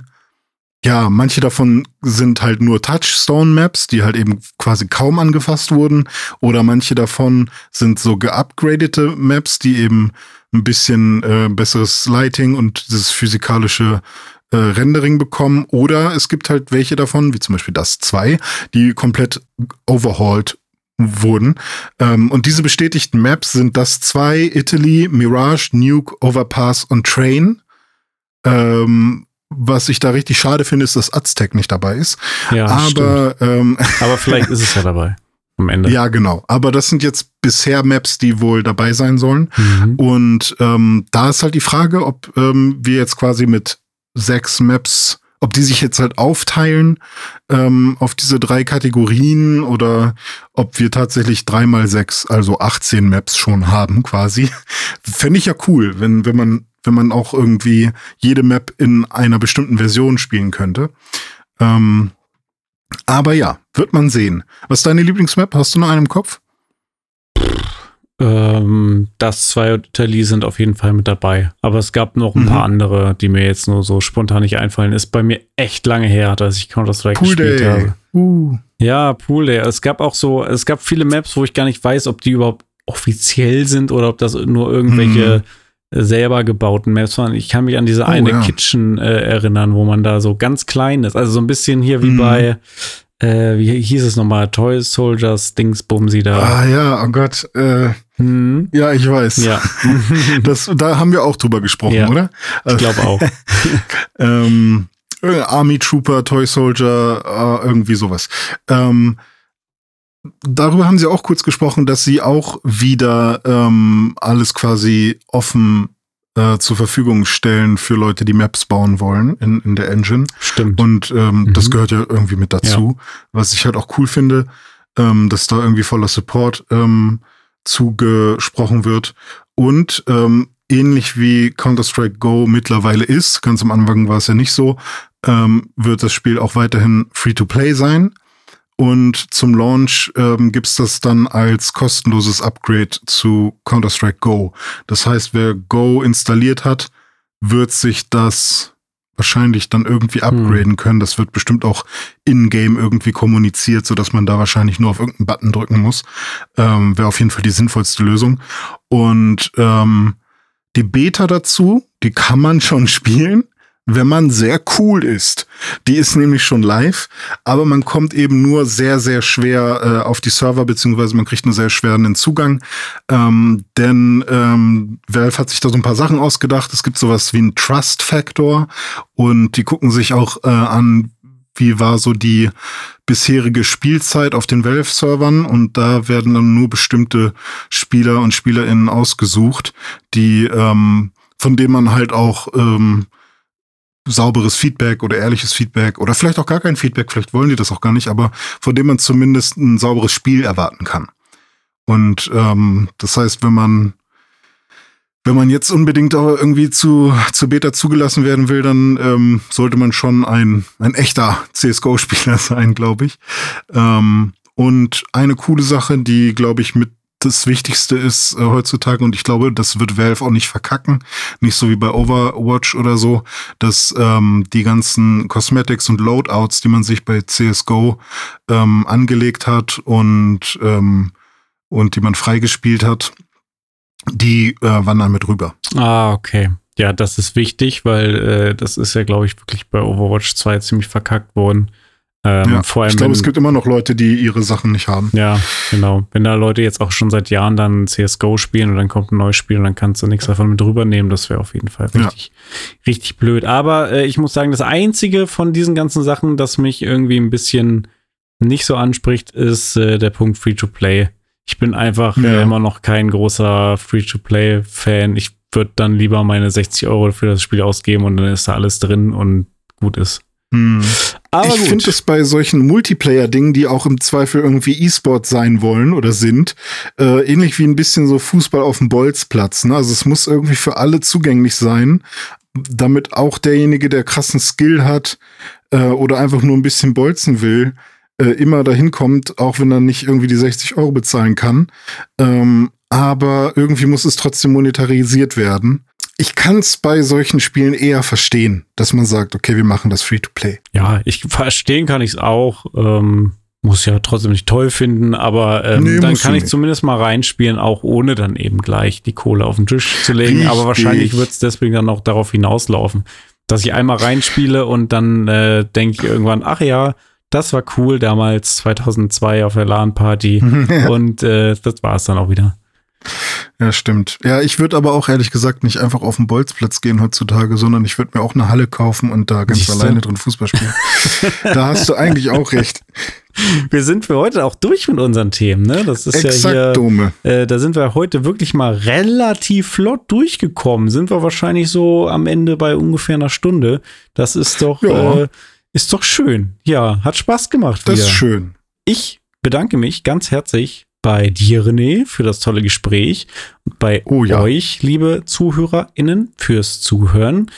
Speaker 1: ja, manche davon sind halt nur Touchstone-Maps, die halt eben quasi kaum angefasst wurden oder manche davon sind so geupgradete Maps, die eben ein bisschen äh, besseres Lighting und dieses physikalische äh, Rendering bekommen oder es gibt halt welche davon, wie zum Beispiel das 2, die komplett overhauled wurden. Ähm, und diese bestätigten Maps sind das 2, Italy, Mirage, Nuke, Overpass und Train. Ähm, was ich da richtig schade finde, ist, dass Aztec nicht dabei ist.
Speaker 2: Ja, aber, ähm, aber vielleicht ist es ja dabei. Am Ende.
Speaker 1: Ja, genau. Aber das sind jetzt bisher Maps, die wohl dabei sein sollen. Mhm. Und ähm, da ist halt die Frage, ob ähm, wir jetzt quasi mit sechs Maps, ob die sich jetzt halt aufteilen ähm, auf diese drei Kategorien oder ob wir tatsächlich drei mal sechs, also 18 Maps schon haben quasi. Fände ich ja cool, wenn, wenn man, wenn man auch irgendwie jede Map in einer bestimmten Version spielen könnte. Ähm, aber ja, wird man sehen. Was ist deine Lieblingsmap? Hast du noch einen im Kopf?
Speaker 2: Ähm, das zwei Italy sind auf jeden Fall mit dabei. Aber es gab noch ein mhm. paar andere, die mir jetzt nur so spontan nicht einfallen. Ist bei mir echt lange her, dass ich Counter-Strike gespielt Day. habe. Uh. Ja, Pool Day. Es gab auch so, es gab viele Maps, wo ich gar nicht weiß, ob die überhaupt offiziell sind oder ob das nur irgendwelche mhm. selber gebauten Maps waren. Ich kann mich an diese oh, eine ja. Kitchen äh, erinnern, wo man da so ganz klein ist. Also so ein bisschen hier wie mhm. bei äh, wie hieß es nochmal? Toy Soldiers Dingsbumsi da.
Speaker 1: Ah ja, oh Gott. Äh, hm. Ja, ich weiß.
Speaker 2: Ja.
Speaker 1: das, da haben wir auch drüber gesprochen, ja, oder?
Speaker 2: Ich glaube auch.
Speaker 1: ähm, Army Trooper, Toy Soldier, äh, irgendwie sowas. Ähm, darüber haben sie auch kurz gesprochen, dass sie auch wieder ähm, alles quasi offen äh, zur Verfügung stellen für Leute, die Maps bauen wollen in, in der Engine.
Speaker 2: Stimmt.
Speaker 1: Und ähm, mhm. das gehört ja irgendwie mit dazu. Ja. Was ich halt auch cool finde, ähm, dass da irgendwie voller Support ähm, zugesprochen wird. Und ähm, ähnlich wie Counter-Strike Go mittlerweile ist, ganz am Anfang war es ja nicht so, ähm, wird das Spiel auch weiterhin Free-to-Play sein. Und zum Launch ähm, gibt das dann als kostenloses Upgrade zu Counter-Strike Go. Das heißt, wer Go installiert hat, wird sich das wahrscheinlich dann irgendwie hm. upgraden können. Das wird bestimmt auch in-game irgendwie kommuniziert, so dass man da wahrscheinlich nur auf irgendeinen Button drücken muss. Ähm, Wäre auf jeden Fall die sinnvollste Lösung. Und ähm, die Beta dazu, die kann man schon spielen wenn man sehr cool ist. Die ist nämlich schon live, aber man kommt eben nur sehr, sehr schwer äh, auf die Server, beziehungsweise man kriegt nur sehr schwer einen Zugang. Ähm, denn ähm, Valve hat sich da so ein paar Sachen ausgedacht. Es gibt sowas wie einen Trust Factor und die gucken sich auch äh, an, wie war so die bisherige Spielzeit auf den Valve-Servern und da werden dann nur bestimmte Spieler und SpielerInnen ausgesucht, die ähm, von denen man halt auch ähm, sauberes Feedback oder ehrliches Feedback oder vielleicht auch gar kein Feedback, vielleicht wollen die das auch gar nicht, aber von dem man zumindest ein sauberes Spiel erwarten kann. Und ähm, das heißt, wenn man wenn man jetzt unbedingt auch irgendwie zu, zu Beta zugelassen werden will, dann ähm, sollte man schon ein, ein echter CSGO-Spieler sein, glaube ich. Ähm, und eine coole Sache, die, glaube ich, mit das Wichtigste ist äh, heutzutage, und ich glaube, das wird Valve auch nicht verkacken, nicht so wie bei Overwatch oder so, dass ähm, die ganzen Cosmetics und Loadouts, die man sich bei CSGO ähm, angelegt hat und, ähm, und die man freigespielt hat, die äh, wandern mit rüber.
Speaker 2: Ah, okay. Ja, das ist wichtig, weil äh, das ist ja, glaube ich, wirklich bei Overwatch 2 ziemlich verkackt worden.
Speaker 1: Ähm, ja, vor allem, ich glaube, es gibt immer noch Leute, die ihre Sachen nicht haben.
Speaker 2: Ja, genau. Wenn da Leute jetzt auch schon seit Jahren dann CSGO spielen und dann kommt ein neues Spiel und dann kannst du nichts davon mit rübernehmen, das wäre auf jeden Fall richtig, ja. richtig blöd. Aber äh, ich muss sagen, das Einzige von diesen ganzen Sachen, das mich irgendwie ein bisschen nicht so anspricht, ist äh, der Punkt Free-to-Play. Ich bin einfach ja. immer noch kein großer Free-to-Play-Fan. Ich würde dann lieber meine 60 Euro für das Spiel ausgeben und dann ist da alles drin und gut ist.
Speaker 1: Hm. Aber ich finde es bei solchen Multiplayer-Dingen, die auch im Zweifel irgendwie E-Sport sein wollen oder sind, äh, ähnlich wie ein bisschen so Fußball auf dem Bolzplatz. Ne? Also es muss irgendwie für alle zugänglich sein, damit auch derjenige, der krassen Skill hat äh, oder einfach nur ein bisschen bolzen will, äh, immer dahin kommt, auch wenn er nicht irgendwie die 60 Euro bezahlen kann. Ähm, aber irgendwie muss es trotzdem monetarisiert werden ich kann es bei solchen Spielen eher verstehen, dass man sagt, okay, wir machen das Free-to-Play.
Speaker 2: Ja, ich verstehen kann ich es auch. Ähm, muss ja trotzdem nicht toll finden, aber ähm, nee, dann kann ich nicht. zumindest mal reinspielen, auch ohne dann eben gleich die Kohle auf den Tisch zu legen. Richtig. Aber wahrscheinlich wird es deswegen dann auch darauf hinauslaufen, dass ich einmal reinspiele und dann äh, denke ich irgendwann, ach ja, das war cool damals 2002 auf der LAN-Party und äh, das war es dann auch wieder.
Speaker 1: Ja, stimmt. Ja, ich würde aber auch ehrlich gesagt nicht einfach auf den Bolzplatz gehen heutzutage, sondern ich würde mir auch eine Halle kaufen und da ganz Siehste? alleine drin Fußball spielen. da hast du eigentlich auch recht.
Speaker 2: Wir sind für heute auch durch mit unseren Themen, ne? Das ist Exakt, ja hier. Dome. Äh, da sind wir heute wirklich mal relativ flott durchgekommen. Sind wir wahrscheinlich so am Ende bei ungefähr einer Stunde. Das ist doch, ja. äh, ist doch schön. Ja, hat Spaß gemacht.
Speaker 1: Das wieder. ist schön.
Speaker 2: Ich bedanke mich ganz herzlich bei dir, René, für das tolle Gespräch und bei oh, ja. euch, liebe ZuhörerInnen, fürs Zuhören.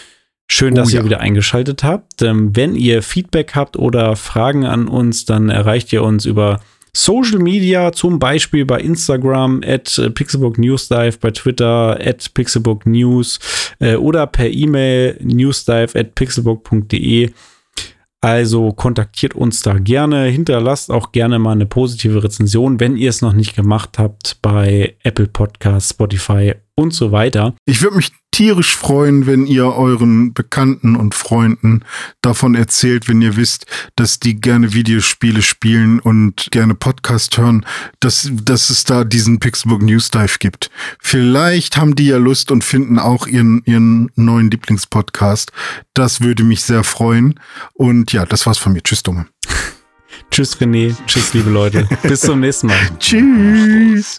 Speaker 2: Schön, dass oh, ihr ja. wieder eingeschaltet habt. Ähm, wenn ihr Feedback habt oder Fragen an uns, dann erreicht ihr uns über Social Media, zum Beispiel bei Instagram at Pixelbook Newsdive, bei Twitter at Pixelbook News äh, oder per E-Mail newsdive at pixelbook.de. Also kontaktiert uns da gerne, hinterlasst auch gerne mal eine positive Rezension, wenn ihr es noch nicht gemacht habt bei Apple Podcasts, Spotify und so weiter.
Speaker 1: Ich würde mich tierisch freuen, wenn ihr euren Bekannten und Freunden davon erzählt, wenn ihr wisst, dass die gerne Videospiele spielen und gerne Podcast hören, dass, dass es da diesen Pixelbook News Dive gibt. Vielleicht haben die ja Lust und finden auch ihren, ihren neuen Lieblingspodcast. Das würde mich sehr freuen. Und ja, das war's von mir. Tschüss, Dumme.
Speaker 2: Tschüss, René. Tschüss, liebe Leute. Bis zum nächsten Mal.
Speaker 1: Tschüss.